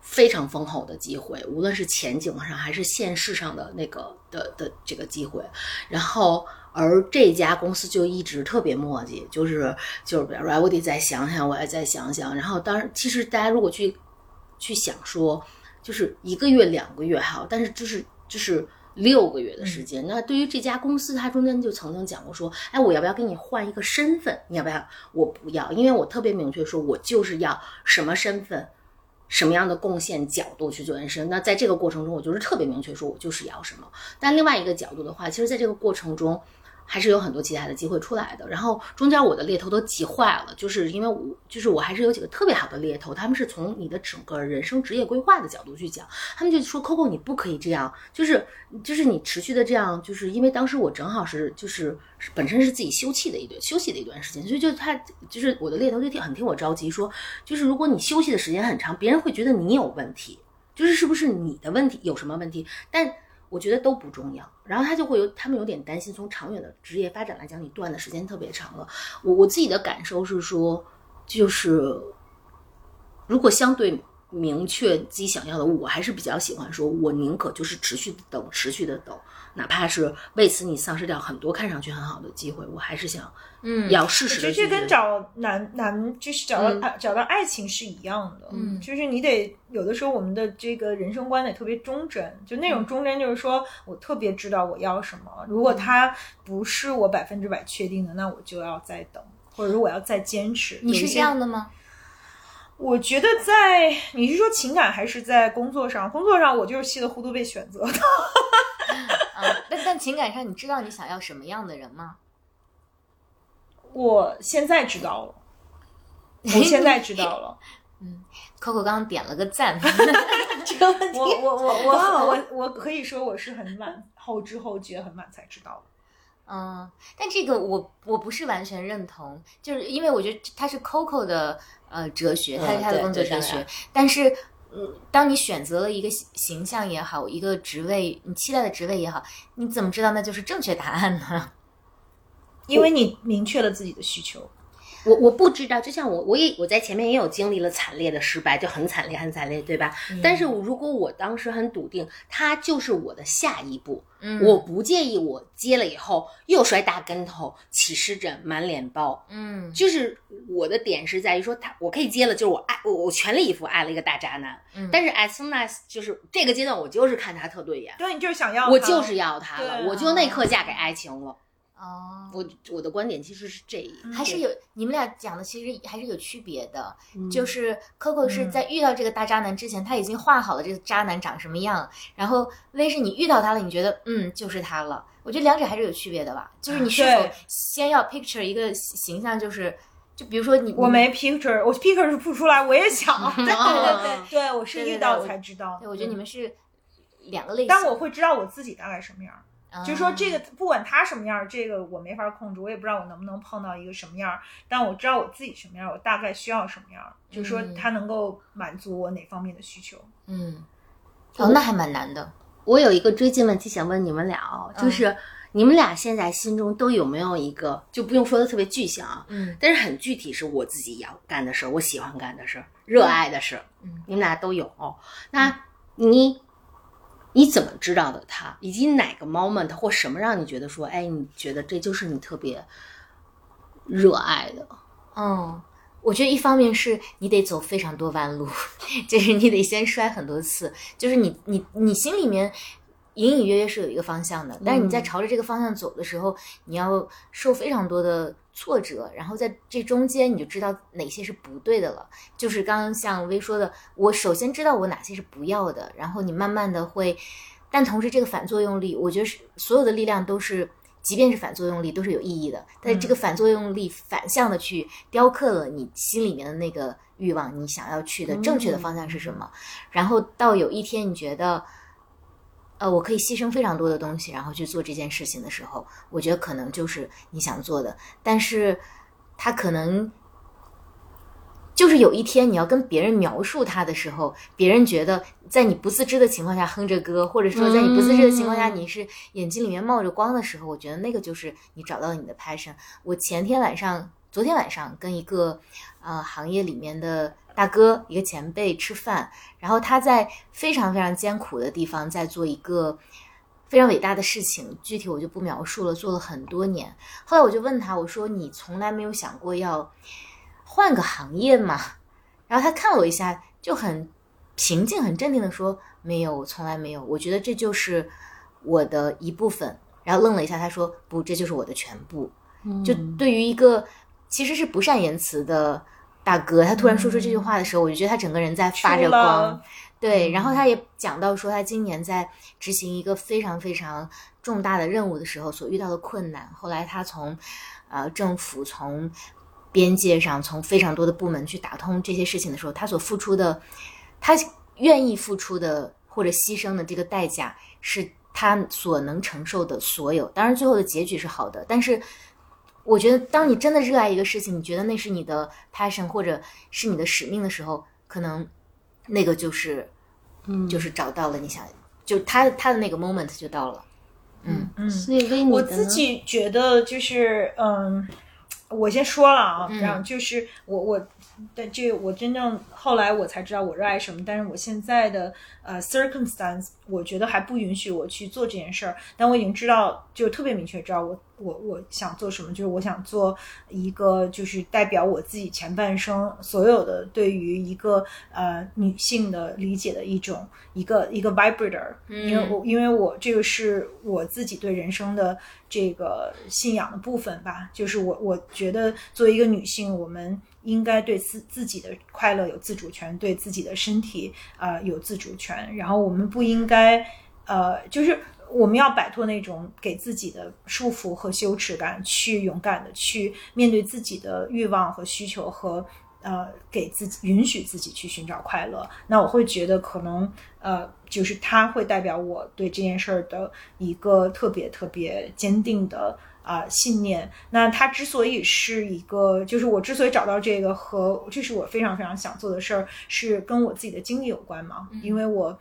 非常丰厚的机会，无论是前景上还是现实上的那个的的这个机会。然后，而这家公司就一直特别磨叽，就是就是，比如说，我得再想想，我要再想想。然后，当然，其实大家如果去去想说，就是一个月、两个月还好，但是就是就是六个月的时间。那对于这家公司，它中间就曾经讲过说，哎，我要不要给你换一个身份？你要不要？我不要，因为我特别明确说，我就是要什么身份。什么样的贡献角度去做延伸？那在这个过程中，我就是特别明确说，我就是要什么。但另外一个角度的话，其实在这个过程中，还是有很多其他的机会出来的。然后中间我的猎头都急坏了，就是因为我就是我还是有几个特别好的猎头，他们是从你的整个人生职业规划的角度去讲，他们就说 Coco 你不可以这样，就是就是你持续的这样，就是因为当时我正好是就是本身是自己休憩的一段休息的一段时间，所以就他就是我的猎头就挺很替我着急，说就是如果你休息的时间很长，别人会觉得你有问题，就是是不是你的问题有什么问题，但。我觉得都不重要，然后他就会有，他们有点担心，从长远的职业发展来讲，你断的时间特别长了。我我自己的感受是说，就是如果相对明确自己想要的，我还是比较喜欢说，我宁可就是持续的等，持续的等，哪怕是为此你丧失掉很多看上去很好的机会，我还是想，嗯要试试的我觉得这跟找男男就是找到爱、找到爱情是一样的，嗯就是你得有的时候我们的这个人生观得特别忠贞，就那种忠贞就是说我特别知道我要什么，如果他不是我百分之百确定的，那我就要再等，或者说我要再坚持。你是这样的吗？我觉得在你是说情感还是在工作上？工作上我就是稀里糊涂被选择的。嗯，但但情感上，你知道你想要什么样的人吗？我现在知道了，<laughs> 我现在知道了。<laughs> Coco 刚刚点了个赞，<laughs> 这个问题。我我我我我我可以说我是很晚后知后觉很晚才知道的。嗯，但这个我我不是完全认同，就是因为我觉得它是 Coco 的呃哲学，它是嗯他的工作哲学但是。嗯，当你选择了一个形形象也好，一个职位，你期待的职位也好，你怎么知道那就是正确答案呢？<laughs> 因为你明确了自己的需求。我我不知道，就像我我也我在前面也有经历了惨烈的失败，就很惨烈很惨烈，对吧？但是如果我当时很笃定，它就是我的下一步，嗯我不介意我接了以后又摔大跟头、起湿疹、满脸包。嗯就是我的点是在于说他，我可以接了，就是我爱我我全力以赴爱了一个大渣男，嗯但是 as soon as 就是这个阶段，我就是看他特对眼，对，你就是想要我就是要他了，对我就那刻嫁给爱情了。哦，我我的观点其实是这一，还是有你们俩讲的其实还是有区别的，嗯就是 Coco 是在遇到这个大渣男之前，他已经画好了这个渣男长什么样，然后 V 是你遇到他了，你觉得嗯就是他了。我觉得两者还是有区别的吧，就是你是否先要 picture 一个形象，就是就比如说你我没 picture，我 picture 是不出来，我也想。<laughs> 对对哦对对，我是遇到才知道。对，我觉得你们是两个类型，但我会知道我自己大概什么样就是说，这个不管他什么样儿，这个我没法控制，我也不知道我能不能碰到一个什么样儿，但我知道我自己什么样儿，我大概需要什么样儿，就是说嗯。他能够满足我哪方面的需求。嗯，哦，那还蛮难的，我有一个追进问题想问你们俩哦，就是你们俩现在心中都有没有一个，就不用说的特别具象啊，嗯，但是很具体，是我自己要干的事儿，我喜欢干的事儿，热爱的事儿。嗯，你们俩都有。那你你怎么知道的他？以及哪个 moment 或什么让你觉得说，哎，你觉得这就是你特别热爱的？嗯，我觉得一方面是你得走非常多弯路，<laughs> 就是你得先摔很多次，就是你你你心里面隐隐约约是有一个方向的，但是你在朝着这个方向走的时候，你要受非常多的挫折，然后在这中间你就知道哪些是不对的了。就是刚刚像薇说的，我首先知道我哪些是不要的，然后你慢慢的会，但同时这个反作用力，我觉得是所有的力量都是。即便是反作用力都是有意义的，但是这个反作用力反向的去雕刻了你心里面的那个欲望，你想要去的正确的方向是什么？然后到有一天你觉得，呃，我可以牺牲非常多的东西，然后去做这件事情的时候，我觉得可能就是你想做的，但是它可能。就是有一天你要跟别人描述它的时候，别人觉得在你不自知的情况下哼着歌，或者说在你不自知的情况下你是眼睛里面冒着光的时候，我觉得那个就是你找到了你的 passion。我前天晚上、昨天晚上跟一个呃行业里面的大哥、一个前辈吃饭，然后他在非常非常艰苦的地方在做一个非常伟大的事情，具体我就不描述了，做了很多年。后来我就问他，我说你从来没有想过要？换个行业吗，然后他看了我一下，就很平静、很镇定的说：“没有，我从来没有。我觉得这就是我的一部分。”然后愣了一下，他说：“不，这就是我的全部。”就对于一个其实是不善言辞的大哥，他突然说出这句话的时候，我就觉得他整个人在发着光。对，然后他也讲到说，他今年在执行一个非常非常重大的任务的时候所遇到的困难。后来他从呃政府从边界上，从非常多的部门去打通这些事情的时候，他所付出的，他愿意付出的或者牺牲的这个代价，是他所能承受的所有。当然，最后的结局是好的。但是，我觉得，当你真的热爱一个事情，你觉得那是你的 passion 或者是你的使命的时候，可能那个就是，嗯，就是找到了你想，就他他的那个 moment 就到了。嗯嗯，所以为你我自己觉得就是嗯。我先说了啊，然后就是我我但这我真正后来我才知道我热爱什么，但是我现在的呃 circumstance 我觉得还不允许我去做这件事儿，但我已经知道，就特别明确知道我我我想做什么，就是我想做一个就是代表我自己前半生所有的对于一个呃女性的理解的一种一个一个 vibrator，因为我因为我这个是我自己对人生的这个信仰的部分吧，就是我我。觉得作为一个女性，我们应该对自自己的快乐有自主权，对自己的身体啊有自主权。然后我们不应该，呃，就是我们要摆脱那种给自己的束缚和羞耻感，去勇敢的去面对自己的欲望和需求，和呃给自己允许自己去寻找快乐。那我会觉得可能呃，就是它会代表我对这件事儿的一个特别特别坚定的。啊，信念。那它之所以是一个，就是我之所以找到这个和这是我非常非常想做的事儿，是跟我自己的经历有关嘛？因为我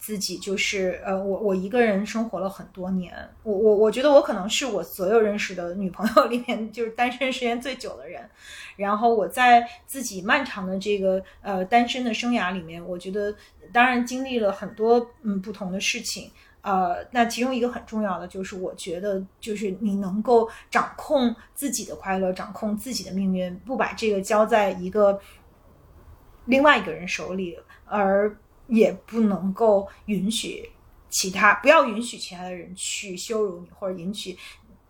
自己就是呃，我我一个人生活了很多年，我我我觉得我可能是我所有认识的女朋友里面就是单身时间最久的人。然后我在自己漫长的这个呃单身的生涯里面，我觉得当然经历了很多嗯不同的事情。呃，那其中一个很重要的就是，我觉得就是你能够掌控自己的快乐，掌控自己的命运，不把这个交在一个另外一个人手里，而也不能够允许其他，不要允许其他的人去羞辱你，或者允许。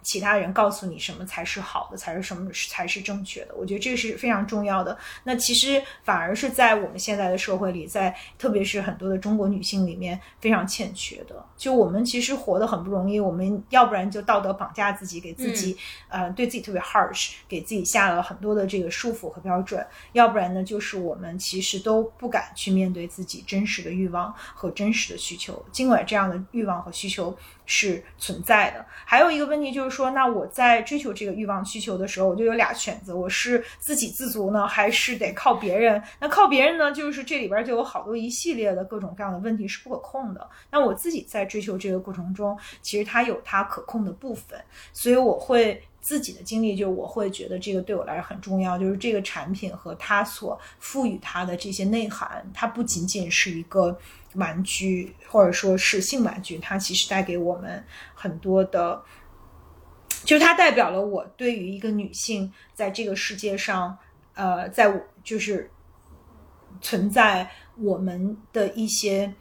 其他人告诉你什么才是好的，才是什么才是正确的？我觉得这个是非常重要的。那其实反而是在我们现在的社会里，在特别是很多的中国女性里面非常欠缺的。就我们其实活得很不容易，我们要不然就道德绑架自己，给自己呃对自己特别 harsh，给自己下了很多的这个束缚和标准；要不然呢，就是我们其实都不敢去面对自己真实的欲望和真实的需求。尽管这样的欲望和需求。是存在的。还有一个问题就是说，那我在追求这个欲望需求的时候，我就有俩选择：我是自给自足呢，还是得靠别人？那靠别人呢，就是这里边就有好多一系列的各种各样的问题是不可控的。那我自己在追求这个过程中，其实它有它可控的部分，所以我会。自己的经历，就我会觉得这个对我来说很重要，就是这个产品和它所赋予它的这些内涵，它不仅仅是一个玩具，或者说是性玩具，它其实带给我们很多的，就是它代表了我对于一个女性在这个世界上，呃，在就是存在我们的一些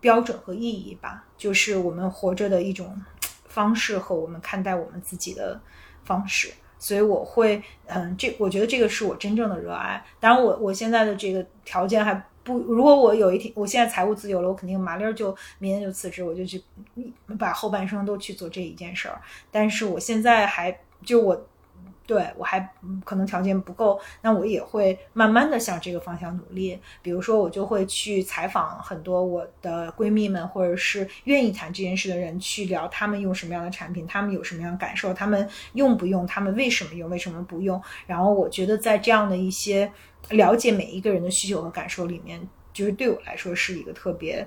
标准和意义吧，就是我们活着的一种方式和我们看待我们自己的。方式，所以我会，嗯，这我觉得这个是我真正的热爱。当然，我我现在的这个条件还不，如果我有一天我现在财务自由了，我肯定麻利儿就明天就辞职，我就去把后半生都去做这一件事儿。但是我现在还就我。对我还可能条件不够，那我也会慢慢的向这个方向努力。比如说，我就会去采访很多我的闺蜜们，或者是愿意谈这件事的人，去聊他们用什么样的产品，他们有什么样的感受，他们用不用，他们为什么用，为什么不用。然后我觉得在这样的一些了解每一个人的需求和感受里面，就是对我来说是一个特别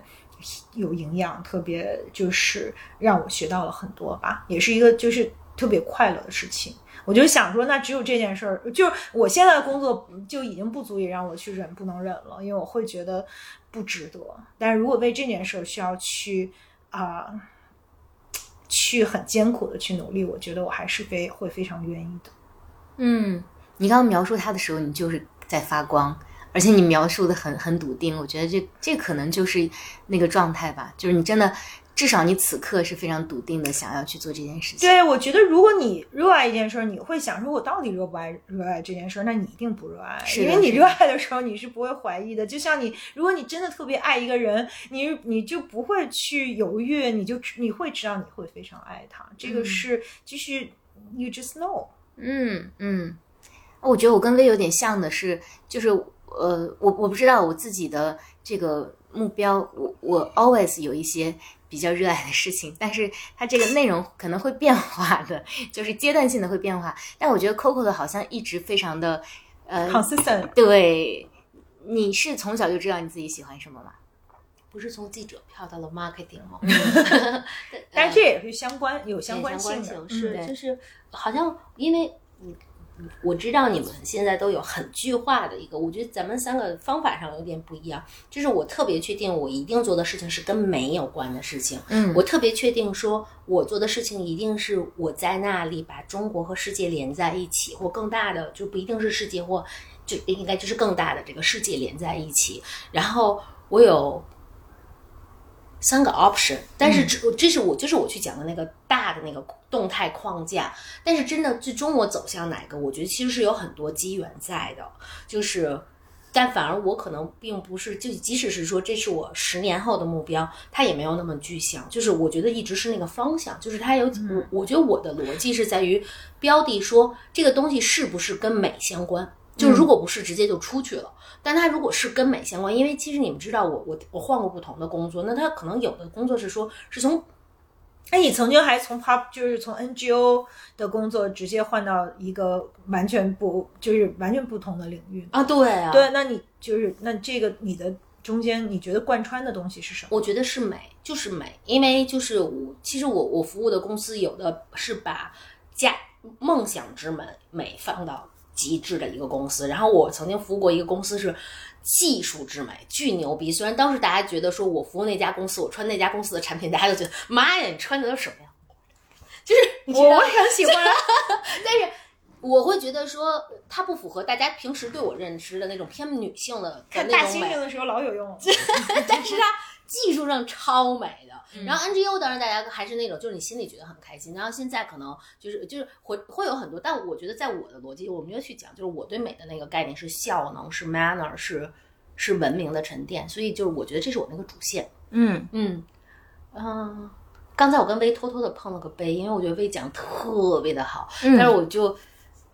有营养、特别就是让我学到了很多吧，也是一个就是特别快乐的事情。我就想说，那只有这件事儿，就是我现在的工作就已经不足以让我去忍不能忍了，因为我会觉得不值得。但是如果为这件事儿需要去啊，去很艰苦的去努力，我觉得我还是非会非常愿意的。嗯，你刚刚描述他的时候，你就是在发光，而且你描述的很很笃定，我觉得这这可能就是那个状态吧，就是你真的。至少你此刻是非常笃定的，想要去做这件事情。对，我觉得如果你热爱一件事儿，你会想说，我到底热不爱热爱这件事儿？那你一定不热爱，因为你热爱的时候，你是不会怀疑的。就像你，如果你真的特别爱一个人，你你就不会去犹豫，你就你会知道你会非常爱他。这个是就是 you just know。嗯嗯，我觉得我跟薇有点像的是，就是呃，我我不知道我自己的这个目标，我我 always 有一些。比较热爱的事情，但是它这个内容可能会变化的，<laughs> 就是阶段性的会变化。但我觉得 Coco 的好像一直非常的呃 consistent。对，你是从小就知道你自己喜欢什么吗？不是从记者跳到了 marketing 吗？<laughs> 但是这也是相关有相关性的，是就是好像因为嗯。我知道你们现在都有很具化的一个，我觉得咱们三个方法上有点不一样。就是我特别确定，我一定做的事情是跟美有关的事情。嗯，我特别确定，说我做的事情一定是我在那里把中国和世界连在一起，或更大的，就不一定是世界，或就应该就是更大的这个世界连在一起。然后我有。三个 option，但是这这是我就是我去讲的那个大的那个动态框架，但是真的最终我走向哪个，我觉得其实是有很多机缘在的，就是，但反而我可能并不是，就即使是说这是我十年后的目标，它也没有那么具象，就是我觉得一直是那个方向，就是它有我我觉得我的逻辑是在于标的说这个东西是不是跟美相关，就是如果不是直接就出去了。但他如果是跟美相关，因为其实你们知道，我我我换过不同的工作，那他可能有的工作是说，是从，哎，你曾经还从 pop 就是从 NGO 的工作直接换到一个完全不就是完全不同的领域啊？对啊，对，那你就是那这个你的中间你觉得贯穿的东西是什么？我觉得是美，就是美，因为就是我其实我我服务的公司有的是把家梦想之美美放到。极致的一个公司，然后我曾经服务过一个公司是技术之美，巨牛逼。虽然当时大家觉得说我服务那家公司，我穿那家公司的产品，大家都觉得妈呀，你穿的都什么呀？就是我我很喜欢，<laughs> 但是我会觉得说它不符合大家平时对我认知的那种偏女性的看大猩猩的时候老有用，<laughs> 但是它技术上超美的。然后 NGO 当然大家还是那种，就是你心里觉得很开心。然后现在可能就是就是会会有很多，但我觉得在我的逻辑，我没有去讲，就是我对美的那个概念是效能，是 manner，是是文明的沉淀。所以就是我觉得这是我那个主线。嗯嗯嗯。刚才我跟薇偷偷的碰了个杯，因为我觉得薇讲特别的好，但是我就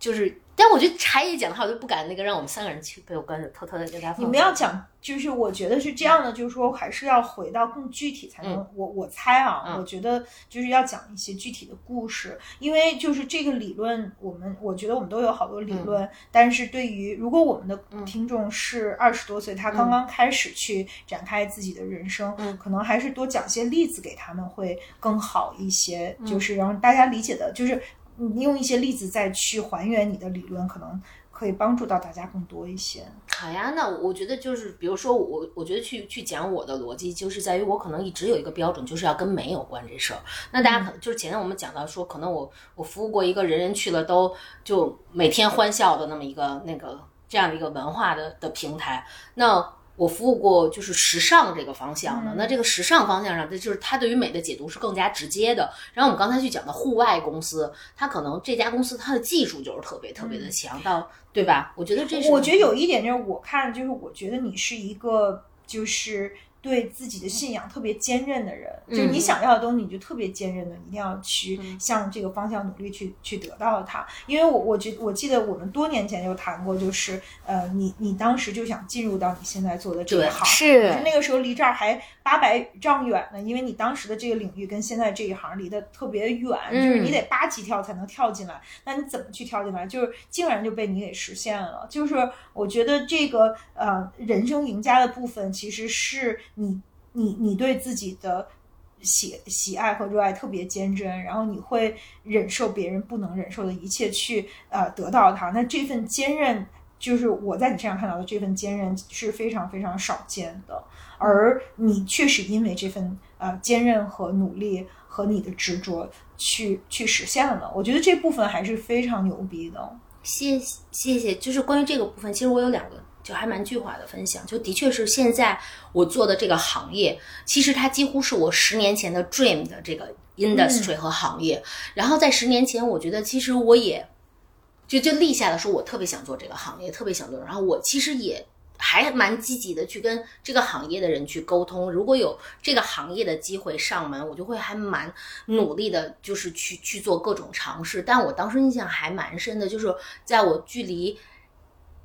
就是但我觉得柴也讲的话，我就不敢那个让我们三个人去被我跟着，偷偷的跟大家。你们要讲，就是我觉得是这样的，就是说还是要回到更具体才能。嗯。我我猜啊，嗯。我觉得就是要讲一些具体的故事，因为就是这个理论，我们我觉得我们都有好多理论，嗯但是对于如果我们的听众是二十多岁，他刚刚开始去展开自己的人生，嗯。可能还是多讲些例子给他们会更好一些，嗯。就是让大家理解的，就是你用一些例子再去还原你的理论，可能可以帮助到大家更多一些。好呀，那我觉得就是，比如说我，我觉得去去讲我的逻辑，就是在于我可能一直有一个标准，就是要跟美有关这事儿。那大家可能就是前面我们讲到说，可能我我服务过一个人人去了都就每天欢笑的那么一个那个这样的一个文化的的平台，那。我服务过就是时尚这个方向的，那这个时尚方向上，这就是它对于美的解读是更加直接的。然后我们刚才去讲的户外公司，它可能这家公司它的技术就是特别特别的强，到对吧？我觉得这是我觉得有一点就是，我看就是，我觉得你是一个就是对自己的信仰特别坚韧的人，就是你想要的东西，你就特别坚韧的，一定要去向这个方向努力去去得到它。因为我我觉我记得我们多年前就谈过，就是呃，你你当时就想进入到你现在做的这一行，是那个时候离这儿还八百丈远呢，因为你当时的这个领域跟现在这一行离得特别远，就是你得八级跳才能跳进来。那你怎么去跳进来？就是竟然就被你给实现了。就是我觉得这个呃人生赢家的部分，其实是你你你对自己的。喜喜爱和热爱特别坚贞，然后你会忍受别人不能忍受的一切去呃得到它。那这份坚韧，就是我在你身上看到的这份坚韧是非常非常少见的。而你确实因为这份呃坚韧和努力和你的执着去去实现了，我觉得这部分还是非常牛逼的。谢谢谢谢，就是关于这个部分，其实我有两个就还蛮具化的分享，就的确是现在我做的这个行业，其实它几乎是我十年前的 dream 的这个 industry 和行业。然后在十年前，我觉得其实我也就就立下了说，我特别想做这个行业，特别想做。然后我其实也还蛮积极的去跟这个行业的人去沟通，如果有这个行业的机会上门，我就会还蛮努力的，就是去去做各种尝试。但我当时印象还蛮深的，就是在我距离。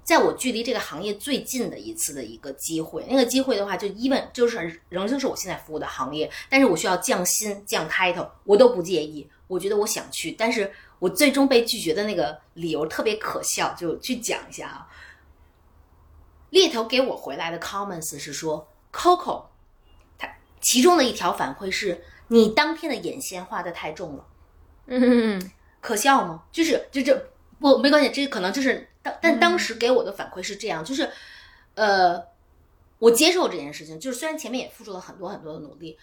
在我距离这个行业最近的一次的一个机会，那个机会的话，就 even 就是仍旧是我现在服务的行业，但是我需要降薪降 title，我都不介意。我觉得我想去，但是我最终被拒绝的那个理由特别可笑，就去讲一下啊。猎头给我回来的 comments 是说，Coco，他其中的一条反馈是你当天的眼线画的太重了，嗯，可笑吗？就是就这不没关系，这可能就是当但当时给我的反馈是这样，就是呃，我接受这件事情，就是虽然前面也付出了很多很多的努力。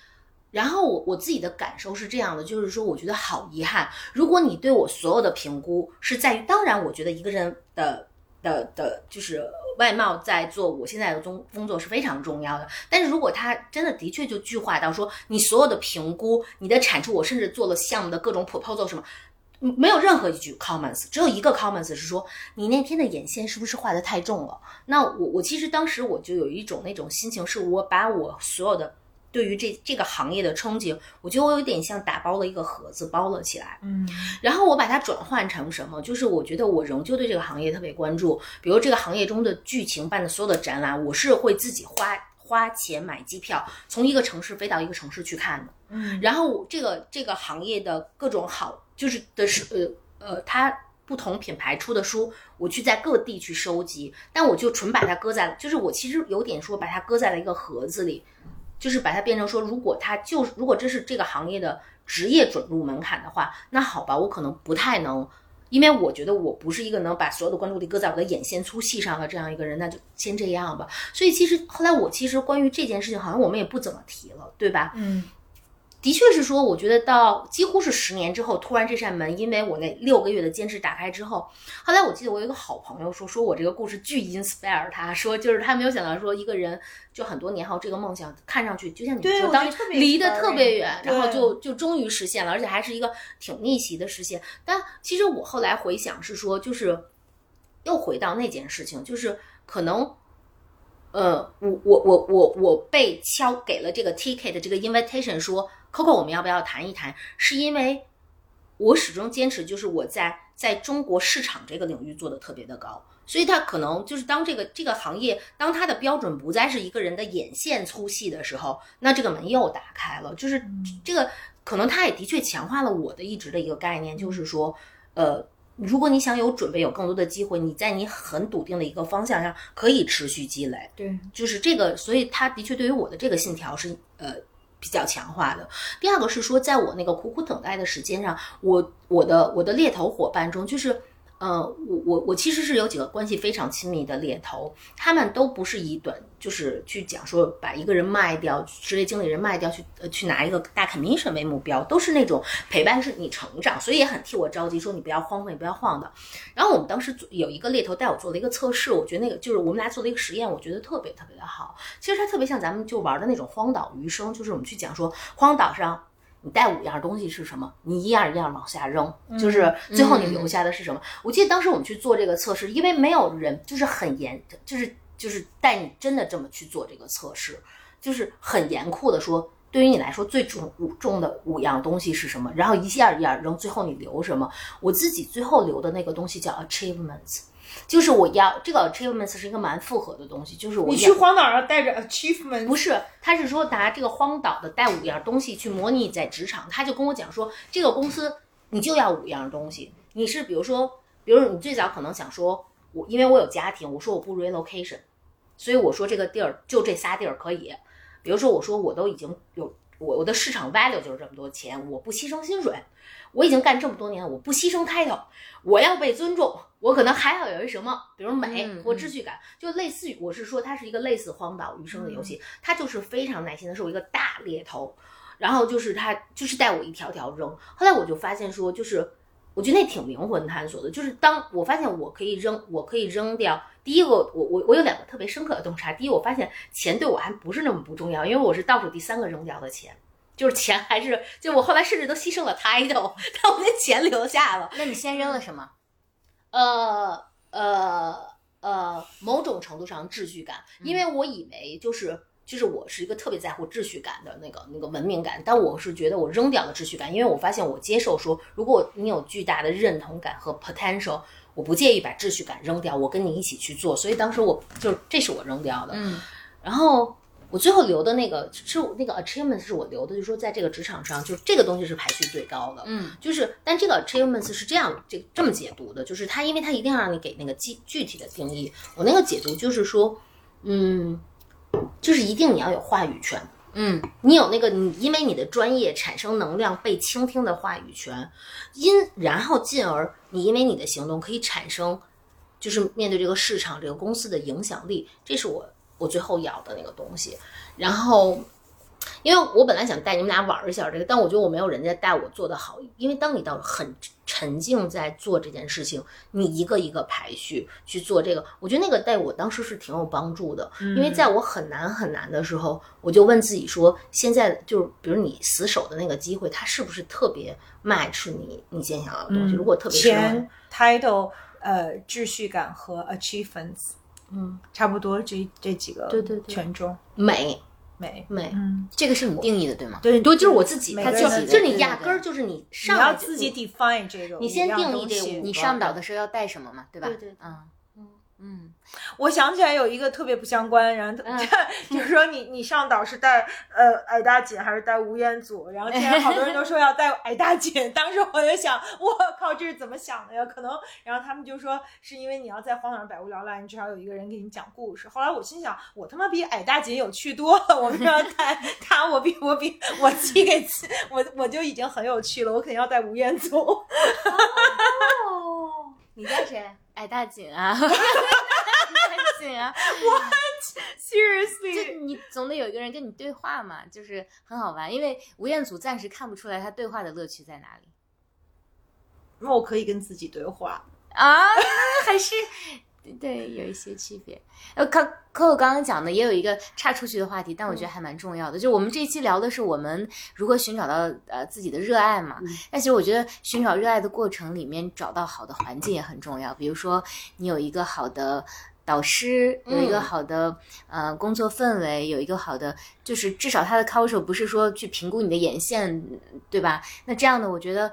然后我我自己的感受是这样的，就是说，我觉得好遗憾。如果你对我所有的评估是在于，当然，我觉得一个人的的的，就是外貌在做我现在的工工作是非常重要的。但是如果他真的的确就具化到说，你所有的评估、你的产出，我甚至做了项目的各种 proposal 什么，嗯没有任何一句 comments，只有一个 comments 是说你那天的眼线是不是画的太重了？那我我其实当时我就有一种那种心情，是我把我所有的。对于这这个行业的憧憬，我觉得我有点像打包了一个盒子，包了起来。嗯然后我把它转换成什么？就是我觉得我仍旧对这个行业特别关注，比如这个行业中的剧情办的所有的展览，我是会自己花花钱买机票，从一个城市飞到一个城市去看的。嗯然后这个这个行业的各种好，就是的是呃呃，它不同品牌出的书，我去在各地去收集，但我就纯把它搁在，就是我其实有点说把它搁在了一个盒子里，就是把它变成说，如果它就是如果这是这个行业的职业准入门槛的话，那好吧，我可能不太能。因为我觉得我不是一个能把所有的关注力搁在我的眼线粗细上的这样一个人，那就先这样吧。所以其实后来我其实关于这件事情，好像我们也不怎么提了，对吧？嗯的确是说，我觉得到几乎是十年之后，突然这扇门，因为我那六个月的坚持打开之后，后来我记得我有一个好朋友说，说我这个故事巨 inspire 他，说就是他没有想到说一个人就很多年后这个梦想看上去就像你对说，当离得特别远，然后就就终于实现了，而且还是一个挺逆袭的实现。但其实我后来回想是说，就是又回到那件事情，就是可能。呃，我我我我我被敲给了这个 ticket 这个 invitation，说 Coco 我们要不要谈一谈？是因为我始终坚持，就是我在在中国市场这个领域做的特别的高，所以他可能就是当这个这个行业当它的标准不再是一个人的眼线粗细的时候，那这个门又打开了，就是这个可能它也的确强化了我的一直的一个概念，就是说，呃。如果你想有准备，有更多的机会，你在你很笃定的一个方向上可以持续积累，对，就是这个，所以它的确对于我的这个信条是呃比较强化的。第二个是说，在我那个苦苦等待的时间上，我我的我的猎头伙伴中，就是。呃，我我我其实是有几个关系非常亲密的猎头，他们都不是以短就是去讲说把一个人卖掉，职业经理人卖掉去呃去拿一个大 commission 为目标，都是那种陪伴是你成长，所以也很替我着急，说你不要荒废，不要晃的。然后我们当时有一个猎头带我做了一个测试，我觉得那个就是我们俩做了一个实验，我觉得特别特别的好。其实它特别像咱们就玩的那种荒岛余生，就是我们去讲说荒岛上。你带五样东西是什么？你一样一样往下扔，就是最后你留下的是什么？我记得当时我们去做这个测试，因为没有人就是很严，就是就是带你真的这么去做这个测试，就是很严酷的说，对于你来说最重五重的五样东西是什么？然后一样一样扔，最后你留什么？我自己最后留的那个东西叫 achievements。就是我要这个 achievements 是一个蛮复合的东西，就是我你去荒岛上带着 achievement，不是，他是说拿这个荒岛的带五样东西去模拟在职场，他就跟我讲说，这个公司你就要五样东西，你是比如说，比如你最早可能想说，我因为我有家庭，我说我不 relocation，所以我说这个地儿就这仨地儿可以，比如说我说我都已经有我我的市场 value 就是这么多钱，我不牺牲薪水。我已经干这么多年了，我不牺牲 title，我要被尊重，我可能还要有一什么，比如美或秩序感，就类似于我是说它是一个类似荒岛余生的游戏，它就是非常耐心的是我一个大猎头，然后就是他就是带我一条条扔，后来我就发现说，就是我觉得那挺灵魂探索的，就是当我发现我可以扔，我可以扔掉第一个，我我我有两个特别深刻的洞察，第一，我发现钱对我还不是那么不重要，因为我是倒数第三个扔掉的钱。就是钱还是就我后来甚至都牺牲了 title，<laughs> 但我那钱留下了。那你先扔了什么？呃呃呃，某种程度上秩序感，因为我以为就是就是我是一个特别在乎秩序感的那个那个文明感，但我是觉得我扔掉了秩序感，因为我发现我接受说，如果你有巨大的认同感和 potential，我不介意把秩序感扔掉，我跟你一起去做。所以当时我就这是我扔掉的，嗯，然后。我最后留的那个是那个 achievements 是我留的，就是说在这个职场上，就这个东西是排序最高的。嗯，就是但这个 achievements 是这样这这么解读的，就是它因为它一定要让你给那个具具体的定义。我那个解读就是说，嗯，就是一定你要有话语权。嗯，你有那个你因为你的专业产生能量被倾听的话语权，因然后进而你因为你的行动可以产生，就是面对这个市场这个公司的影响力。这是我。我最后要的那个东西，然后，因为我本来想带你们俩玩一下这个，但我觉得我没有人家带我做的好。因为当你到很沉静在做这件事情，你一个一个排序去做这个，我觉得那个带我当时是挺有帮助的。因为在我很难很难的时候，我就问自己说：现在就是比如你死守的那个机会，它是不是特别 match 你你今天想要的东西？如果特别钱、title、呃秩序感和 achievements。嗯，差不多这这几个对对对。权重。美。美。美，嗯，这个是你定义的对吗？对对，就是我自己，他就每个人就你对压根儿就是你你上你要自己 define 这个，你先定义这你上岛的时候要带什么嘛，对吧？对对对。嗯嗯我想起来有一个特别不相关，然后嗯 <laughs> 就是说你你上岛是带呃矮大紧还是带吴彦祖？然后现在好多人都说要带矮大紧，<laughs> 当时我就想，我靠，这是怎么想的呀？可能，然后他们就说是因为你要在荒岛上百无聊赖，你至少有一个人给你讲故事。后来我心想，我他妈比矮大紧有趣多了，我为什么要带他？我比我比我自己给自我我就已经很有趣了，我肯定要带吴彦祖。哦，你带谁？矮大紧啊，矮 <laughs> 大紧啊，就 Seriously，你总得有一个人跟你对话嘛，就是很好玩。因为吴彦祖暂时看不出来他对话的乐趣在哪里那我可以跟自己对话。啊，还是对有一些区别。呃，可可我刚刚讲的也有一个岔出去的话题，但我觉得还蛮重要的。就我们这一期聊的是我们如何寻找到呃自己的热爱嘛。但其实我觉得寻找热爱的过程里面，找到好的环境也很重要。比如说你有一个好的。导师有一个嗯好的、呃工作氛围，有一个好的，就是至少他的 culture 不是说去评估你的眼线，对吧？那这样的，我觉得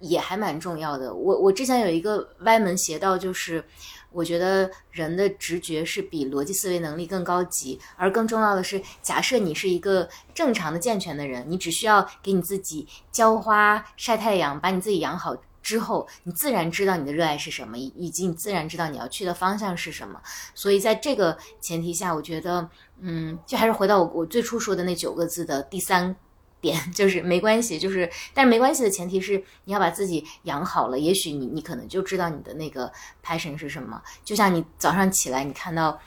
也还蛮重要的。我我之前有一个歪门邪道，就是我觉得人的直觉是比逻辑思维能力更高级，而更重要的是，假设你是一个正常的健全的人，你只需要给你自己浇花、晒太阳，把你自己养好。之后，你自然知道你的热爱是什么，以及你自然知道你要去的方向是什么。所以，在这个前提下，我觉得，嗯，就还是回到我我最初说的那九个字的第三点，<laughs> 就是没关系，就是但是没关系的前提是你要把自己养好了，也许你你可能就知道你的那个 passion 是什么。就像你早上起来，你看到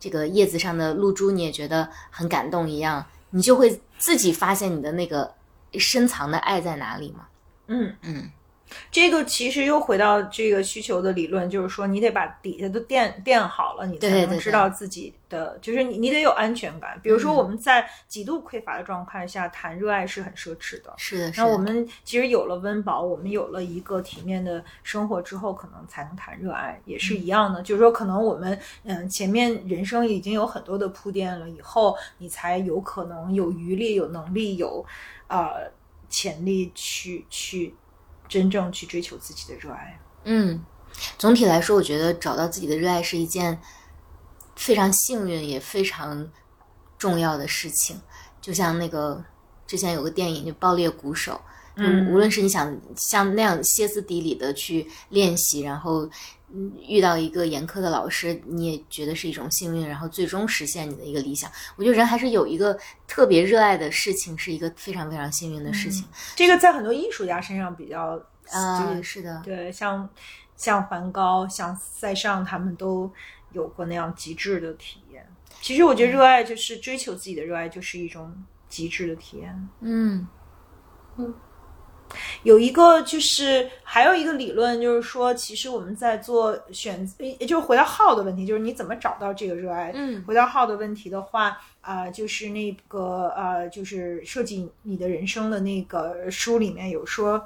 这个叶子上的露珠，你也觉得很感动一样，你就会自己发现你的那个深藏的爱在哪里嘛。嗯嗯。这个其实又回到这个需求的理论，就是说你得把底下都垫垫好了，你才能知道自己的，就是你你得有安全感。比如说我们在极度匮乏的状况下谈热爱是很奢侈的。是的。那我们其实有了温饱，我们有了一个体面的生活之后，可能才能谈热爱，也是一样的。就是说，可能我们嗯前面人生已经有很多的铺垫了，以后你才有可能有余力、有能力、有呃潜力去去。真正去追求自己的热爱。嗯，总体来说，我觉得找到自己的热爱是一件非常幸运也非常重要的事情。就像那个之前有个电影就《爆裂鼓手》，嗯，无论是你想像那样歇斯底里的去练习，然后遇到一个严苛的老师，你也觉得是一种幸运，然后最终实现你的一个理想。我觉得人还是有一个特别热爱的事情，是一个非常非常幸运的事情。这个在很多艺术家身上比较啊，是的，对，像像梵高、像塞尚，他们都有过那样极致的体验。其实我觉得热爱就是追求自己的热爱，就是一种极致的体验。嗯嗯。有一个就是还有一个理论，就是说，其实我们在做选，也就是回到号的问题，就是你怎么找到这个热爱。嗯，回到号的问题的话，啊，就是那个呃，就是设计你的人生的那个书里面有说，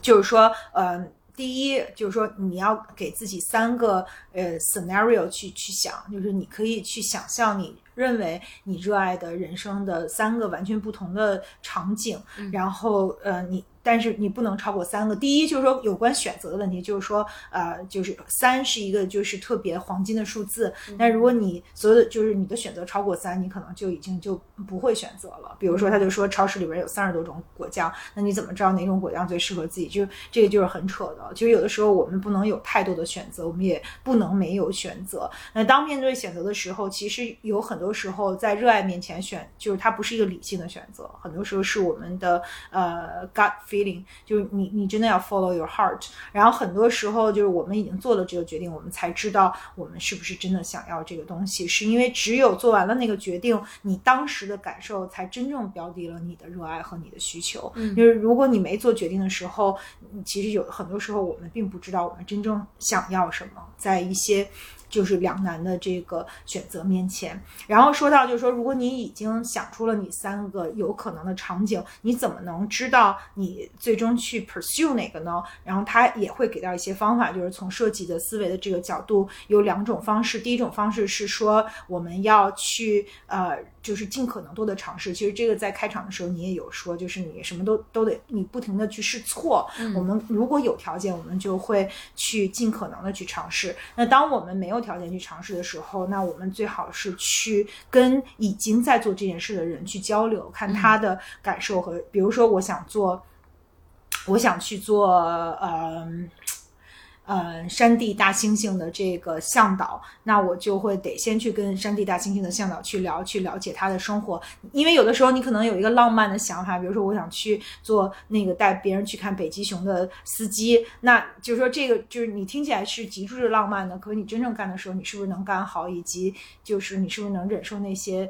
就是说，嗯，第一就是说你要给自己三个呃 scenario 去去想，就是你可以去想象你。认为你热爱的人生的三个完全不同的场景，然后呃你。但是你不能超过三个。第一就是说有关选择的问题，就是说呃，就是三是一个就是特别黄金的数字。那如果你所有的就是你的选择超过三，你可能就已经就不会选择了。比如说他就说超市里边有三十多种果酱，那你怎么知道哪种果酱最适合自己？就这个就是很扯的。其实有的时候我们不能有太多的选择，我们也不能没有选择。那当面对选择的时候，其实有很多时候在热爱面前选，就是它不是一个理性的选择，很多时候是我们的呃 gut。Feeling 就是你，你真的要 follow your heart。然后很多时候就是我们已经做了这个决定，我们才知道我们是不是真的想要这个东西。是因为只有做完了那个决定，你当时的感受才真正标的了你的热爱和你的需求。嗯，就是如果你没做决定的时候，其实有很多时候我们并不知道我们真正想要什么，在一些。就是两难的这个选择面前，然后说到就是说，如果你已经想出了你三个有可能的场景，你怎么能知道你最终去 pursue 哪个呢？然后他也会给到一些方法，就是从设计的思维的这个角度，有两种方式。第一种方式是说，我们要去呃。就是尽可能多的尝试，其实这个在开场的时候你也有说，就是你什么都都得你不停的去试错。我们如果有条件，我们就会去尽可能的去尝试。那当我们没有条件去尝试的时候，那我们最好是去跟已经在做这件事的人去交流，看他的感受和，比如说我想做，我想去做，嗯。呃，山地大猩猩的这个向导，那我就会得先去跟山地大猩猩的向导去聊，去了解他的生活。因为有的时候你可能有一个浪漫的想法，比如说我想去做那个带别人去看北极熊的司机，那就是说这个就是你听起来是极致浪漫的，可是你真正干的时候，你是不是能干好，以及就是你是不是能忍受那些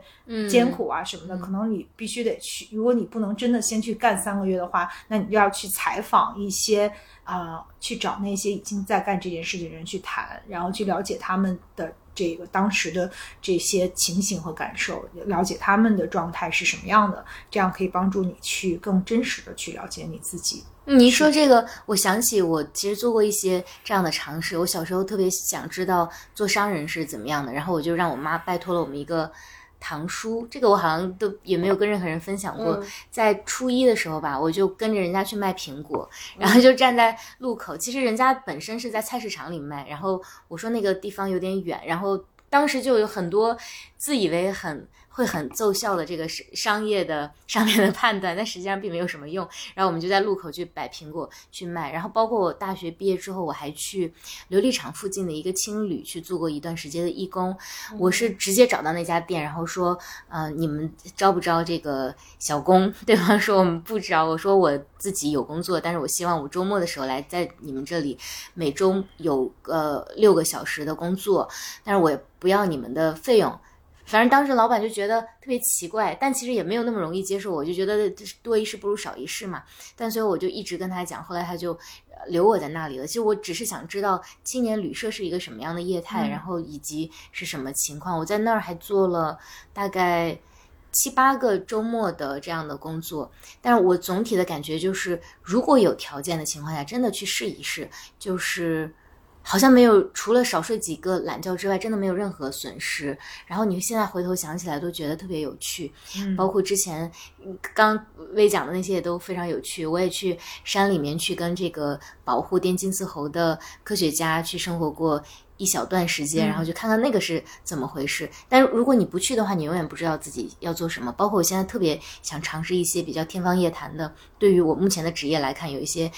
艰苦啊什么的？可能你必须得去，如果你不能真的先去干三个月的话，那你就要去采访一些。啊，去找那些已经在干这件事情的人去谈，然后去了解他们的这个当时的这些情形和感受，了解他们的状态是什么样的，这样可以帮助你去更真实的去了解你自己。你说这个，我想起我其实做过一些这样的尝试。我小时候特别想知道做商人是怎么样的，然后我就让我妈拜托了我们一个堂叔，这个我好像都也没有跟任何人分享过。嗯在初一的时候吧，我就跟着人家去卖苹果，然后就站在路口。其实人家本身是在菜市场里卖，然后我说那个地方有点远，然后当时就有很多自以为很会很奏效的这个商商业的上面的判断，但实际上并没有什么用。然后我们就在路口去摆苹果去卖，然后包括我大学毕业之后，我还去琉璃厂附近的一个青旅去做过一段时间的义工。我是直接找到那家店，然后说，呃，你们招不招这个小工？<laughs> 对方说我们不招。我说我自己有工作，但是我希望我周末的时候来在你们这里，每周有呃六个小时的工作，但是我也不要你们的费用。反正当时老板就觉得特别奇怪，但其实也没有那么容易接受。我就觉得多一事不如少一事嘛。但所以我就一直跟他讲，后来他就呃留我在那里了。其实我只是想知道青年旅社是一个什么样的业态，然后以及是什么情况。我在那儿还做了大概七八个周末的这样的工作，但是我总体的感觉就是，如果有条件的情况下，真的去试一试，就是。好像没有，除了少睡几个懒觉之外，真的没有任何损失。然后你现在回头想起来，都觉得特别有趣。嗯包括之前嗯刚未讲的那些也都非常有趣。我也去山里面去跟这个保护滇金丝猴的科学家去生活过一小段时间，然后就看看那个是怎么回事。但是如果你不去的话，你永远不知道自己要做什么。包括我现在特别想尝试一些比较天方夜谭的，对于我目前的职业来看，有一些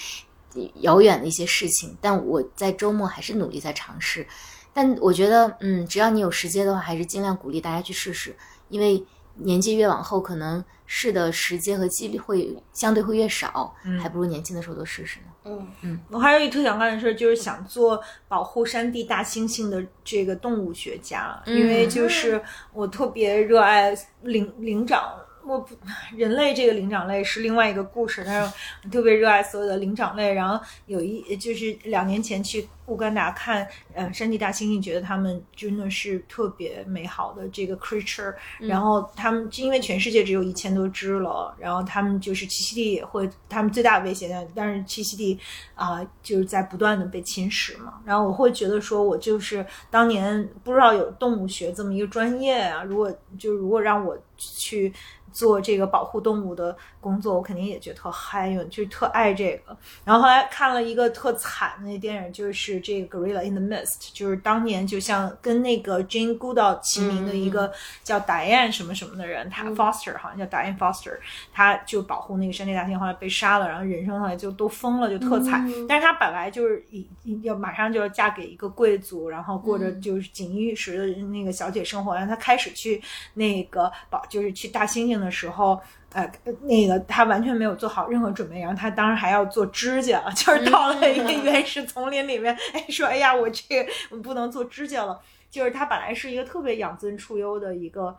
遥远的一些事情，但我在周末还是努力在尝试。但我觉得，嗯，只要你有时间的话，还是尽量鼓励大家去试试，因为年纪越往后，可能试的时间和几率会相对会越少，还不如年轻的时候多试试呢。嗯嗯我还有一特想干的事儿，就是想做保护山地大猩猩的这个动物学家，因为就是我特别热爱灵灵长。我不，人类这个灵长类是另外一个故事，但是我特别热爱所有的灵长类。然后有一就是两年前去乌干达看，呃，山地大猩猩，觉得它们真的是特别美好的这个 creature。然后它们因为全世界只有一千多只了，然后它们就是栖息地也会，它们最大的威胁，但是栖息地啊、就是在不断的被侵蚀嘛。然后我会觉得说，我就是当年不知道有动物学这么一个专业啊，如果就如果让我去做这个保护动物的工作，我肯定也觉得特嗨，因为就是特爱这个。然后后来看了一个特惨的那电影，就是这个《Gorilla in the Mist》，就是当年就像跟那个 Jane Goodall 齐名的一个叫 Diane 什么什么的人，他 Foster 好像叫 Diane Foster，他就保护那个山地大猩，后来被杀了，然后人生后来就都疯了，就特惨。但是他本来就是已已要马上就要嫁给一个贵族，然后过着就是锦衣玉食的那个小姐生活。然后他开始去那个保，就是去大猩猩的时候。呃，那个他完全没有做好任何准备，然后他当时还要做指甲，<laughs> 就是到了一个原始丛林里面，哎，说哎呀，我这个我不能做指甲了。就是他本来是一个特别养尊处优的一个，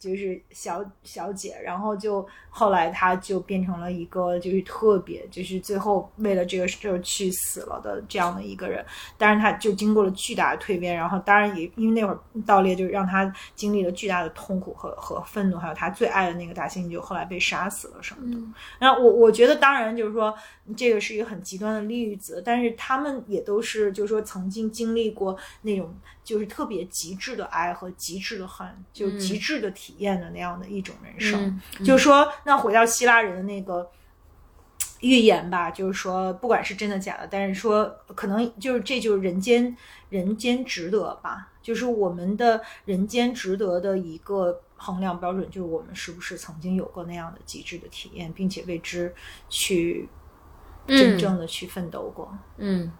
就是小小姐，然后就后来她就变成了一个就是特别就是最后为了这个事儿去死了的这样的一个人。但是她就经过了巨大的蜕变，然后当然也因为那会儿盗猎就让她经历了巨大的痛苦和和愤怒，还有她最爱的那个大猩猩就后来被杀死了什么的。然后我我觉得当然就是说这个是一个很极端的例子，但是他们也都是就是说曾经经历过那种就是特别极致的爱和极致的恨，就极致的体验的那样的一种人生。嗯就是说，那回到希腊人的那个预言吧，就是说，不管是真的假的，但是说可能就是这就是人间人间值得吧，就是我们的人间值得的一个衡量标准，就是我们是不是曾经有过那样的极致的体验，并且为之去真正的去奋斗过。嗯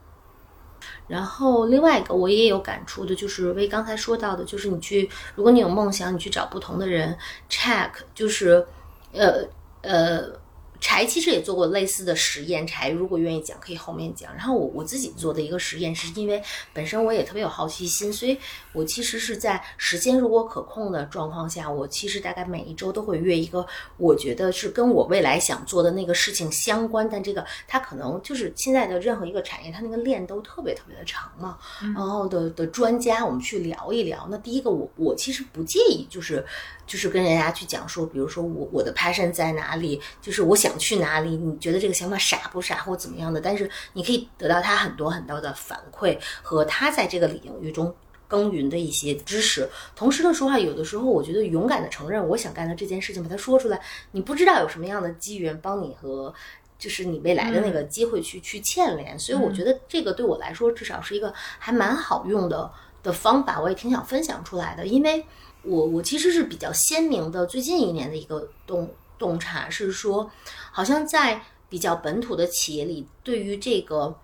然后另外一个我也有感触的，就是为刚才说到的，就是你去，如果你有梦想，你去找不同的人 check，就是，呃呃。柴其实也做过类似的实验，柴如果愿意讲，可以后面讲。然后我我自己做的一个实验，是因为本身我也特别有好奇心，所以我其实是在时间如果可控的状况下，我其实大概每一周都会约一个，我觉得是跟我未来想做的那个事情相关，但这个它可能就是现在的任何一个产业，它那个链都特别特别的长嘛。然后的的专家，我们去聊一聊。那第一个，我我其实不介意，就是就是跟人家去讲说，比如说我我的 passion 在哪里，就是我想去哪里，你觉得这个想法傻不傻或怎么样的，但是你可以得到他很多很多的反馈和他在这个领域中耕耘的一些知识。同时的说话，有的时候我觉得勇敢的承认我想干的这件事情，把它说出来，你不知道有什么样的机缘帮你和。就是你未来的那个机会去、去牵连，所以我觉得这个对我来说至少是一个还蛮好用的的方法，我也挺想分享出来的。因为我我其实是比较鲜明的，最近一年的一个洞洞察是说，好像在比较本土的企业里，对于这个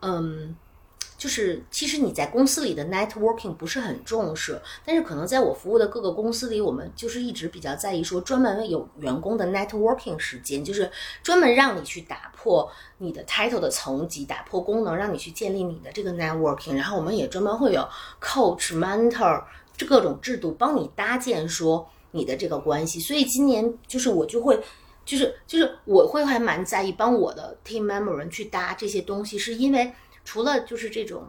嗯。就是其实你在公司里的 networking 不是很重视，但是可能在我服务的各个公司里，我们就是一直比较在意说专门有员工的 networking 时间，就是专门让你去打破你的 title 的层级，打破功能，让你去建立你的这个 networking。然后我们也专门会有 coach、mentor 这各种制度帮你搭建说你的这个关系。所以今年就是我就会，就是就是我会还蛮在意帮我的 team member 去搭这些东西，是因为。除了就是这种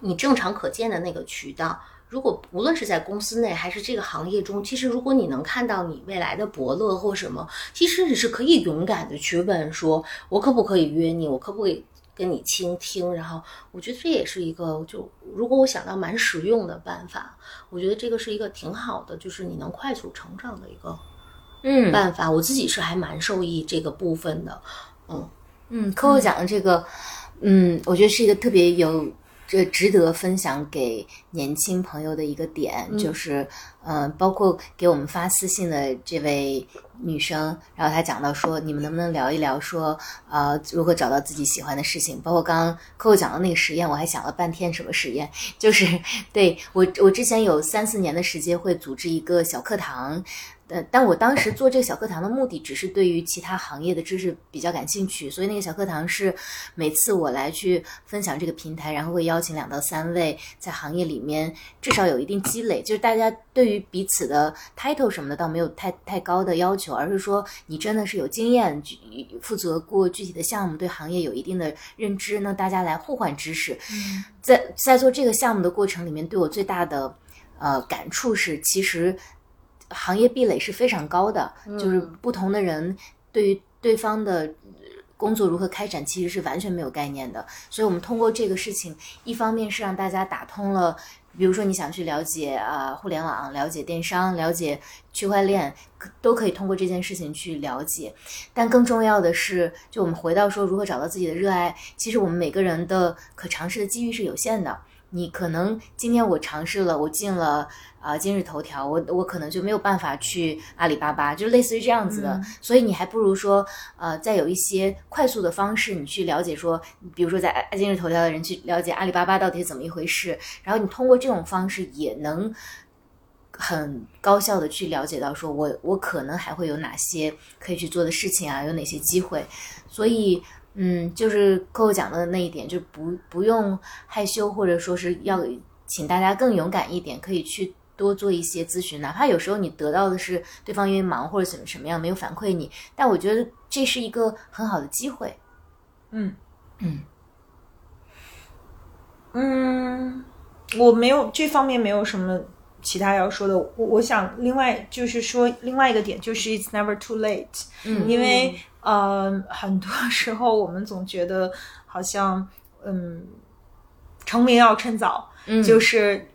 你正常可见的那个渠道，如果无论是在公司内还是这个行业中，其实如果你能看到你未来的伯乐或什么，其实你是可以勇敢的去问说，我可不可以约你？我可不可以跟你倾听？然后我觉得这也是一个，就如果我想到蛮实用的办法，我觉得这个是一个挺好的，就是你能快速成长的一个嗯办法。我自己是还蛮受益这个部分的，嗯嗯，Coco 讲的这个。嗯，我觉得是一个特别有这值得分享给年轻朋友的一个点，就是嗯，包括给我们发私信的这位女生，然后她讲到说，你们能不能聊一聊说，呃，如何找到自己喜欢的事情？包括刚刚 Coco 讲的那个实验，我还想了半天，什么实验？<laughs> 就是对我，我之前有三四年的时间会组织一个小课堂。呃，但我当时做这个小课堂的目的，只是对于其他行业的知识比较感兴趣，所以那个小课堂是每次我来去分享这个平台，然后会邀请两到三位在行业里面至少有一定积累，就是大家对于彼此的 title 什么的倒没有太太高的要求，而是说你真的是有经验，负责过具体的项目，对行业有一定的认知，那大家来互换知识。在在做这个项目的过程里面，对我最大的呃感触是，其实。行业壁垒是非常高的，就是不同的人对于对方的工作如何开展，其实是完全没有概念的。所以，我们通过这个事情，一方面是让大家打通了，比如说你想去了解啊互联网、了解电商、了解区块链，都可以通过这件事情去了解。但更重要的是，就我们回到说如何找到自己的热爱，其实我们每个人的可尝试的机遇是有限的。你可能今天我尝试了，我进了啊今日头条，我我可能就没有办法去阿里巴巴，就类似于这样子的。所以你还不如说，呃，再有一些快速的方式，你去了解说，比如说在今日头条的人去了解阿里巴巴到底是怎么一回事，然后你通过这种方式也能很高效的去了解到，说我我可能还会有哪些可以去做的事情啊，有哪些机会，所以。嗯，就是 Coco 讲的那一点，就不不用害羞，或者说是要请大家更勇敢一点，可以去多做一些咨询，哪怕有时候你得到的是对方因为忙或者怎么什么样没有反馈你，但我觉得这是一个很好的机会。嗯嗯嗯，我没有这方面没有什么其他要说的。我我想另外就是说另外一个点就是 It's never too late，嗯，因为。呃，很多时候我们总觉得好像，嗯，成名要趁早，就是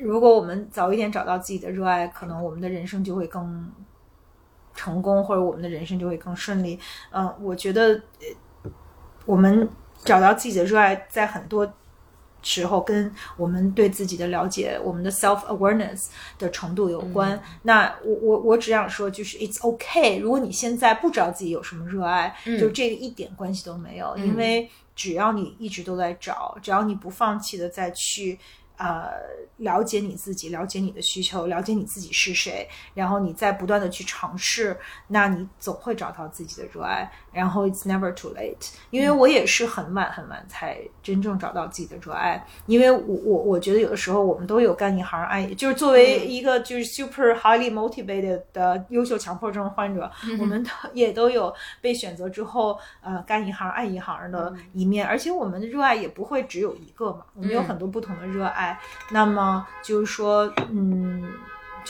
如果我们早一点找到自己的热爱，可能我们的人生就会更成功，或者我们的人生就会更顺利。嗯，我觉得我们找到自己的热爱，在很多。时候跟我们对自己的了解，我们的 self awareness 的程度有关。那我我我只想说，就是 it's okay。如果你现在不知道自己有什么热爱，就这个一点关系都没有，因为只要你一直都在找，只要你不放弃的再去。呃，了解你自己，了解你的需求，了解你自己是谁，然后你再不断的去尝试，那你总会找到自己的热爱。然后 it's never too late，因为我也是很晚很晚才真正找到自己的热爱。因为我我我觉得有的时候我们都有干一行爱，就是作为一个就是 super highly motivated 的优秀强迫症患者，我们也都有被选择之后呃干一行爱一行的一面。而且我们的热爱也不会只有一个嘛，我们有很多不同的热爱。那么就是说，嗯，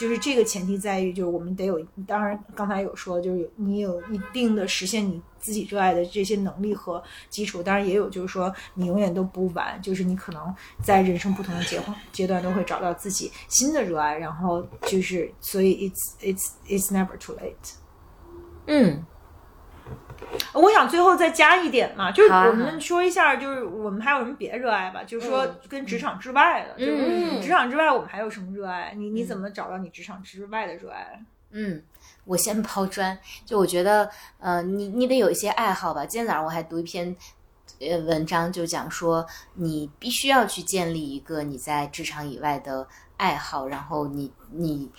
就是这个前提在于，就是我们得有，当然刚才有说，就是你有一定的实现你自己热爱的这些能力和基础，当然也有就是说你永远都不晚，就是你可能在人生不同的阶阶段都会找到自己新的热爱，然后就是所以 it's it's it's never too late。嗯，我想最后再加一点嘛，就是我们说一下，就是我们还有什么别的热爱吧？就是说嗯跟职场之外的，就是嗯职场之外我们还有什么热爱？你你怎么找到你职场之外的热爱？嗯，我先抛砖，就我觉得，呃，你你得有一些爱好吧。今天早上我还读一篇呃文章，就讲说你必须要去建立一个你在职场以外的爱好，然后你你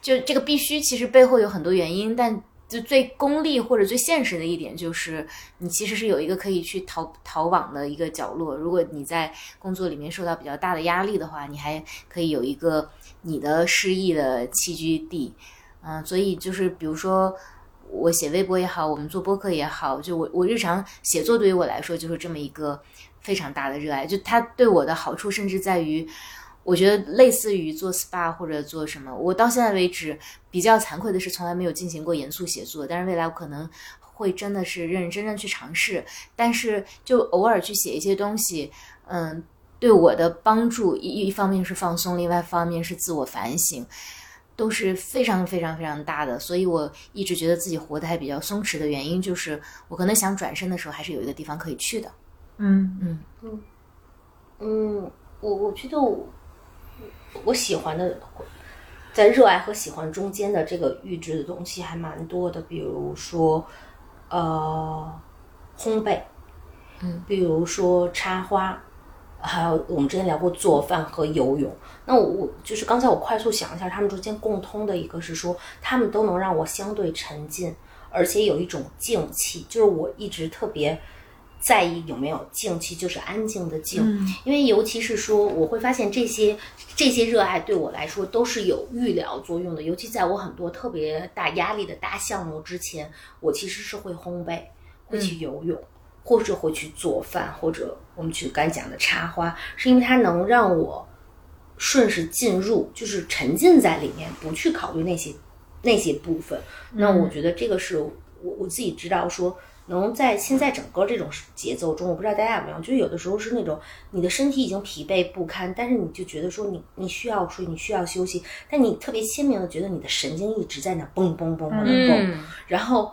就这个必须，其实背后有很多原因，但。就最功利或者最现实的一点就是，你其实是有一个可以去逃逃往的一个角落。如果你在工作里面受到比较大的压力的话，你还可以有一个你的失意的栖居地。嗯，所以就是比如说我写微博也好，我们做播客也好，就我我日常写作对于我来说就是这么一个非常大的热爱。就它对我的好处甚至在于，我觉得类似于做 SPA 或者做什么，我到现在为止比较惭愧的是从来没有进行过严肃写作，但是未来我可能。会真的是认认真真去尝试，但是就偶尔去写一些东西，嗯，对我的帮助一一方面是放松，另外一方面是自我反省。都是非常非常非常大的，所以我一直觉得自己活得还比较松弛的原因，就是我可能想转身的时候，还是有一个地方可以去的。嗯嗯嗯嗯，我我觉得我我喜欢的，在热爱和喜欢中间的这个预知的东西还蛮多的，比如说呃烘焙，嗯，比如说插花，还有我们之前聊过做饭和游泳。那我我就是刚才我快速想一下，他们之间共通的一个是说，他们都能让我相对沉浸，而且有一种静气，就是我一直特别。在意有没有静气，就是安静的静，因为尤其是说，我会发现这些这些热爱对我来说都是有预疗作用的。尤其在我很多特别大压力的大项目之前，我其实是会烘焙，会去游泳，或者会去做饭，或者我们去刚才讲的插花，是因为它能让我顺势进入，就是沉浸在里面，不去考虑那些那些部分。那我觉得这个是我我自己知道说。能在现在整个这种节奏中，我不知道大家有没有，就是有的时候是那种你的身体已经疲惫不堪，但是你就觉得说你你需要睡，你需要休息，但你特别鲜明的觉得你的神经一直在那蹦蹦蹦蹦蹦，嗯然后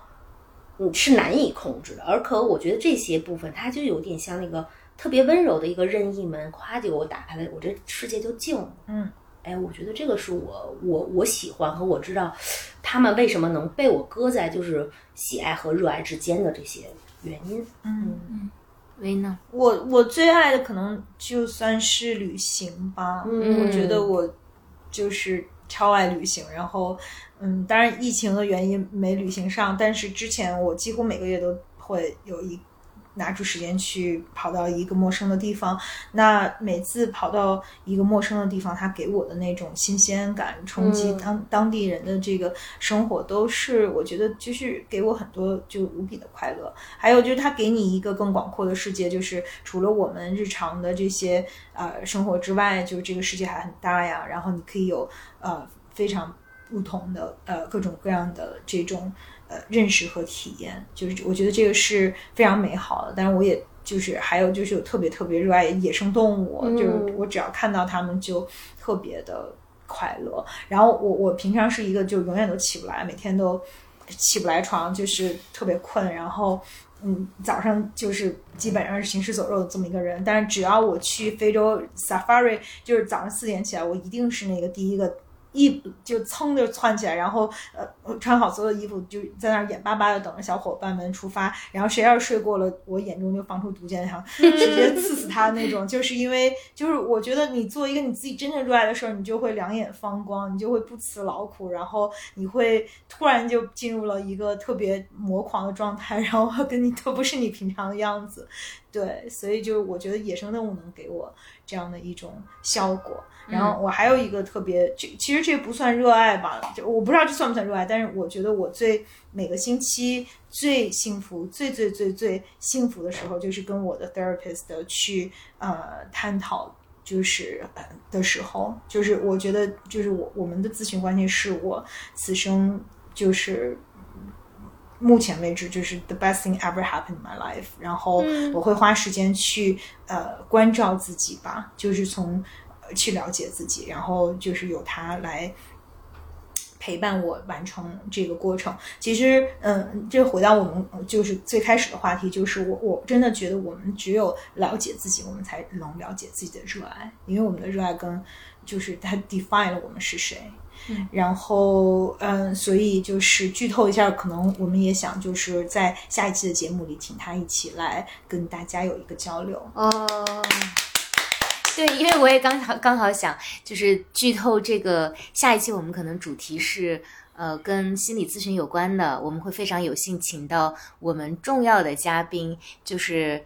你是难以控制的。而可我觉得这些部分，它就有点像那个特别温柔的一个任意门，夸就给我打开了，我这世界就静了。嗯。哎，我觉得这个是我我我喜欢和我知道他们为什么能被我搁在就是喜爱和热爱之间的这些原因。嗯，薇呢？我我最爱的可能就算是旅行吧。嗯我觉得我就是超爱旅行，然后嗯，当然疫情的原因没旅行上，但是之前我几乎每个月都会有一。拿出时间去跑到一个陌生的地方，那每次跑到一个陌生的地方，它给我的那种新鲜感、冲击嗯当当地人的这个生活，都是我觉得就是给我很多就无比的快乐。还有就是它给你一个更广阔的世界，就是除了我们日常的这些呃生活之外，就是这个世界还很大呀。然后你可以有呃非常不同的呃各种各样的这种呃认识和体验，就是我觉得这个是非常美好的。但是我也就是还有就是有特别特别热爱野生动物，嗯就是我只要看到它们就特别的快乐。然后我我平常是一个就永远都起不来，每天都起不来床，就是特别困，然后。嗯，早上就是基本上是行尸走肉的这么一个人，但是只要我去非洲 safari，就是早上四点起来，我一定是那个第一个一就噌就窜起来，然后呃穿好所有的衣服，就在那儿眼巴巴的等着小伙伴们出发。然后谁要是睡过了，我眼中就放出毒箭，想直接刺死他那种。就是因为就是我觉得你做一个你自己真正热爱的事儿，你就会两眼放光，你就会不辞劳苦，然后你会突然就进入了一个特别魔狂的状态，<laughs> 然后跟你都不是你平常的样子。对，所以就是我觉得野生动物能给我这样的一种效果。然后我还有一个特别，这其实这不算热爱吧，就我不知道这算不算热爱，但是我觉得我最每个星期最幸福、最最最最幸福的时候，就是跟我的 therapist 去呃探讨就是呃的时候，就是我觉得就是我我们的咨询关系是我此生就是目前为止就是 the best thing ever happened in my life。然后我会花时间去呃关照自己吧，就是从呃去了解自己，然后就是有他来。陪伴我完成这个过程。其实，嗯，这回到我们就是最开始的话题，就是我我真的觉得我们只有了解自己，我们才能了解自己的热爱，因为我们的热爱跟就是它 define 了我们是谁。嗯然后，嗯，所以就是剧透一下，可能我们也想就是在下一期的节目里，请他一起来跟大家有一个交流。哦，对，因为我也刚好刚好想，就是剧透这个下一期我们可能主题是呃跟心理咨询有关的，我们会非常有幸请到我们重要的嘉宾，就是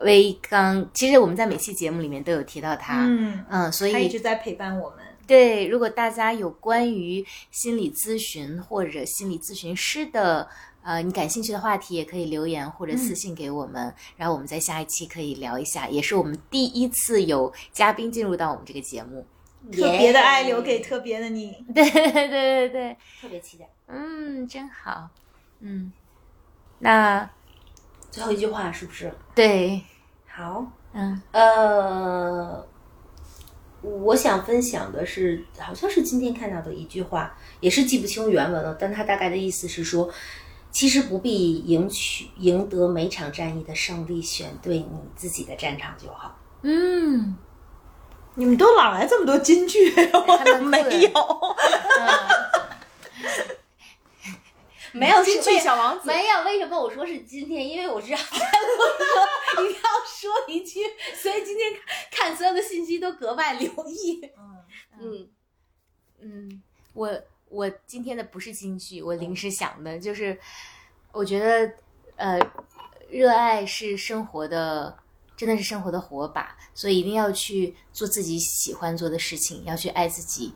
威刚。其实我们在每期节目里面都有提到他，嗯，嗯，所以他一直在陪伴我们。对，如果大家有关于心理咨询或者心理咨询师的呃你感兴趣的话题，也可以留言或者私信给我们，然后我们在下一期可以聊一下。也是我们第一次有嘉宾进入到我们这个节目，特别的爱留给特别的你。<laughs> 对对对对对，特别期待。嗯，真好，嗯，那最后一句话是不是？对，好，嗯呃，我想分享的是，好像是今天看到的一句话，也是记不清原文了，但它大概的意思是说，其实不必赢取赢得每场战役的胜利，选对你自己的战场就好。嗯你们都哪来这么多金句？我 <laughs> 没有。嗯，<laughs> 没有金句小王子没有。为什么我说是今天？因为我知道在录说一定要说一句，所以今天看所有的信息都格外留意。嗯，嗯嗯，我我今天的不是金句，我临时想的，就是我觉得呃，热爱是生活的，真的是生活的火把，所以一定要去做自己喜欢做的事情，要去爱自己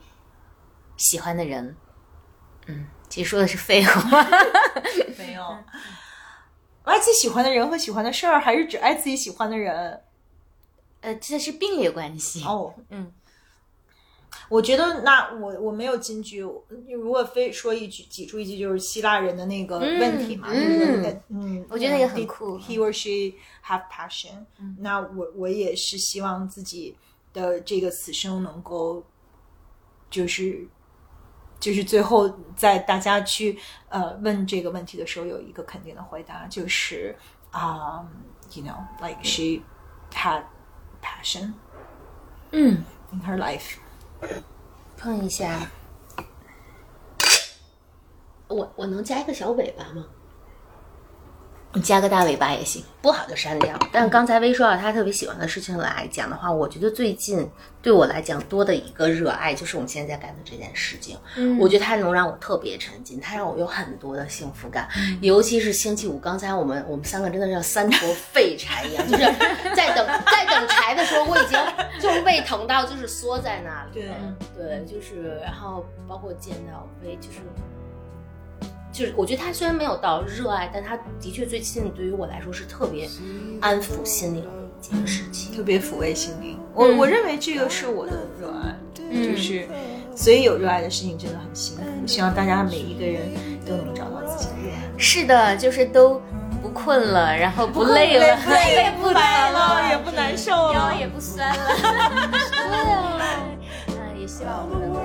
喜欢的人。嗯，其实说的是废话。没有。<laughs> 爱自己喜欢的人和喜欢的事儿，还是只爱自己喜欢的人？呃，这是并列关系。哦，嗯，我觉得那我我没有金句，如果非说一句挤出一句，就是希腊人的那个问题嘛，嗯。嗯，我觉得那个很酷 He or she have passion、那我我也是希望自己的这个此生能够，就是就是最后在大家去呃问这个问题的时候，有一个肯定的回答，就是啊、y o u know like she had passion 嗯，in her life。碰一下。我我能加一个小尾巴吗？你加个大尾巴也行。不好就删掉。但刚才微说到他特别喜欢的事情来讲的话，我觉得最近对我来讲多的一个热爱就是我们现在在干的这件事情。嗯我觉得它能让我特别沉浸，它让我有很多的幸福感。尤其是星期五，刚才我们我们三个真的像三坨废柴一样，就是在等在等柴的时候，我已经就是胃疼到就是缩在那里。对对，就是然后包括见到微就是。就是我觉得他虽然没有到热爱，但他的确最近对于我来说是特别安抚心灵的一件事情。特别抚慰心灵。我、嗯我认为这个是我的热爱，嗯就是所以有热爱的事情真的很幸福。希望大家每一个人都能找到自己的热爱。是的，就是都不困了，然后不累了，不累也不白疼了，也不难受了。腰也不酸了。<laughs> <laughs> 对啊，嗯，也希望我们能带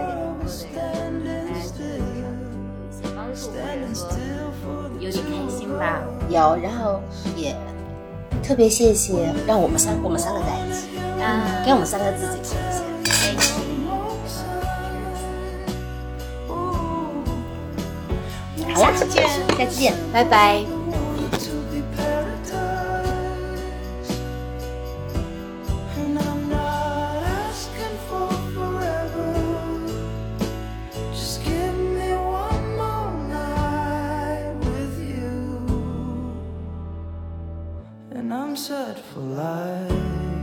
有点开心吧。有，然后也特别谢谢让我们三我们三个在一起，嗯，给我们三个自己说一下。好啦，下次见，下次见。拜拜。And I'm set for life.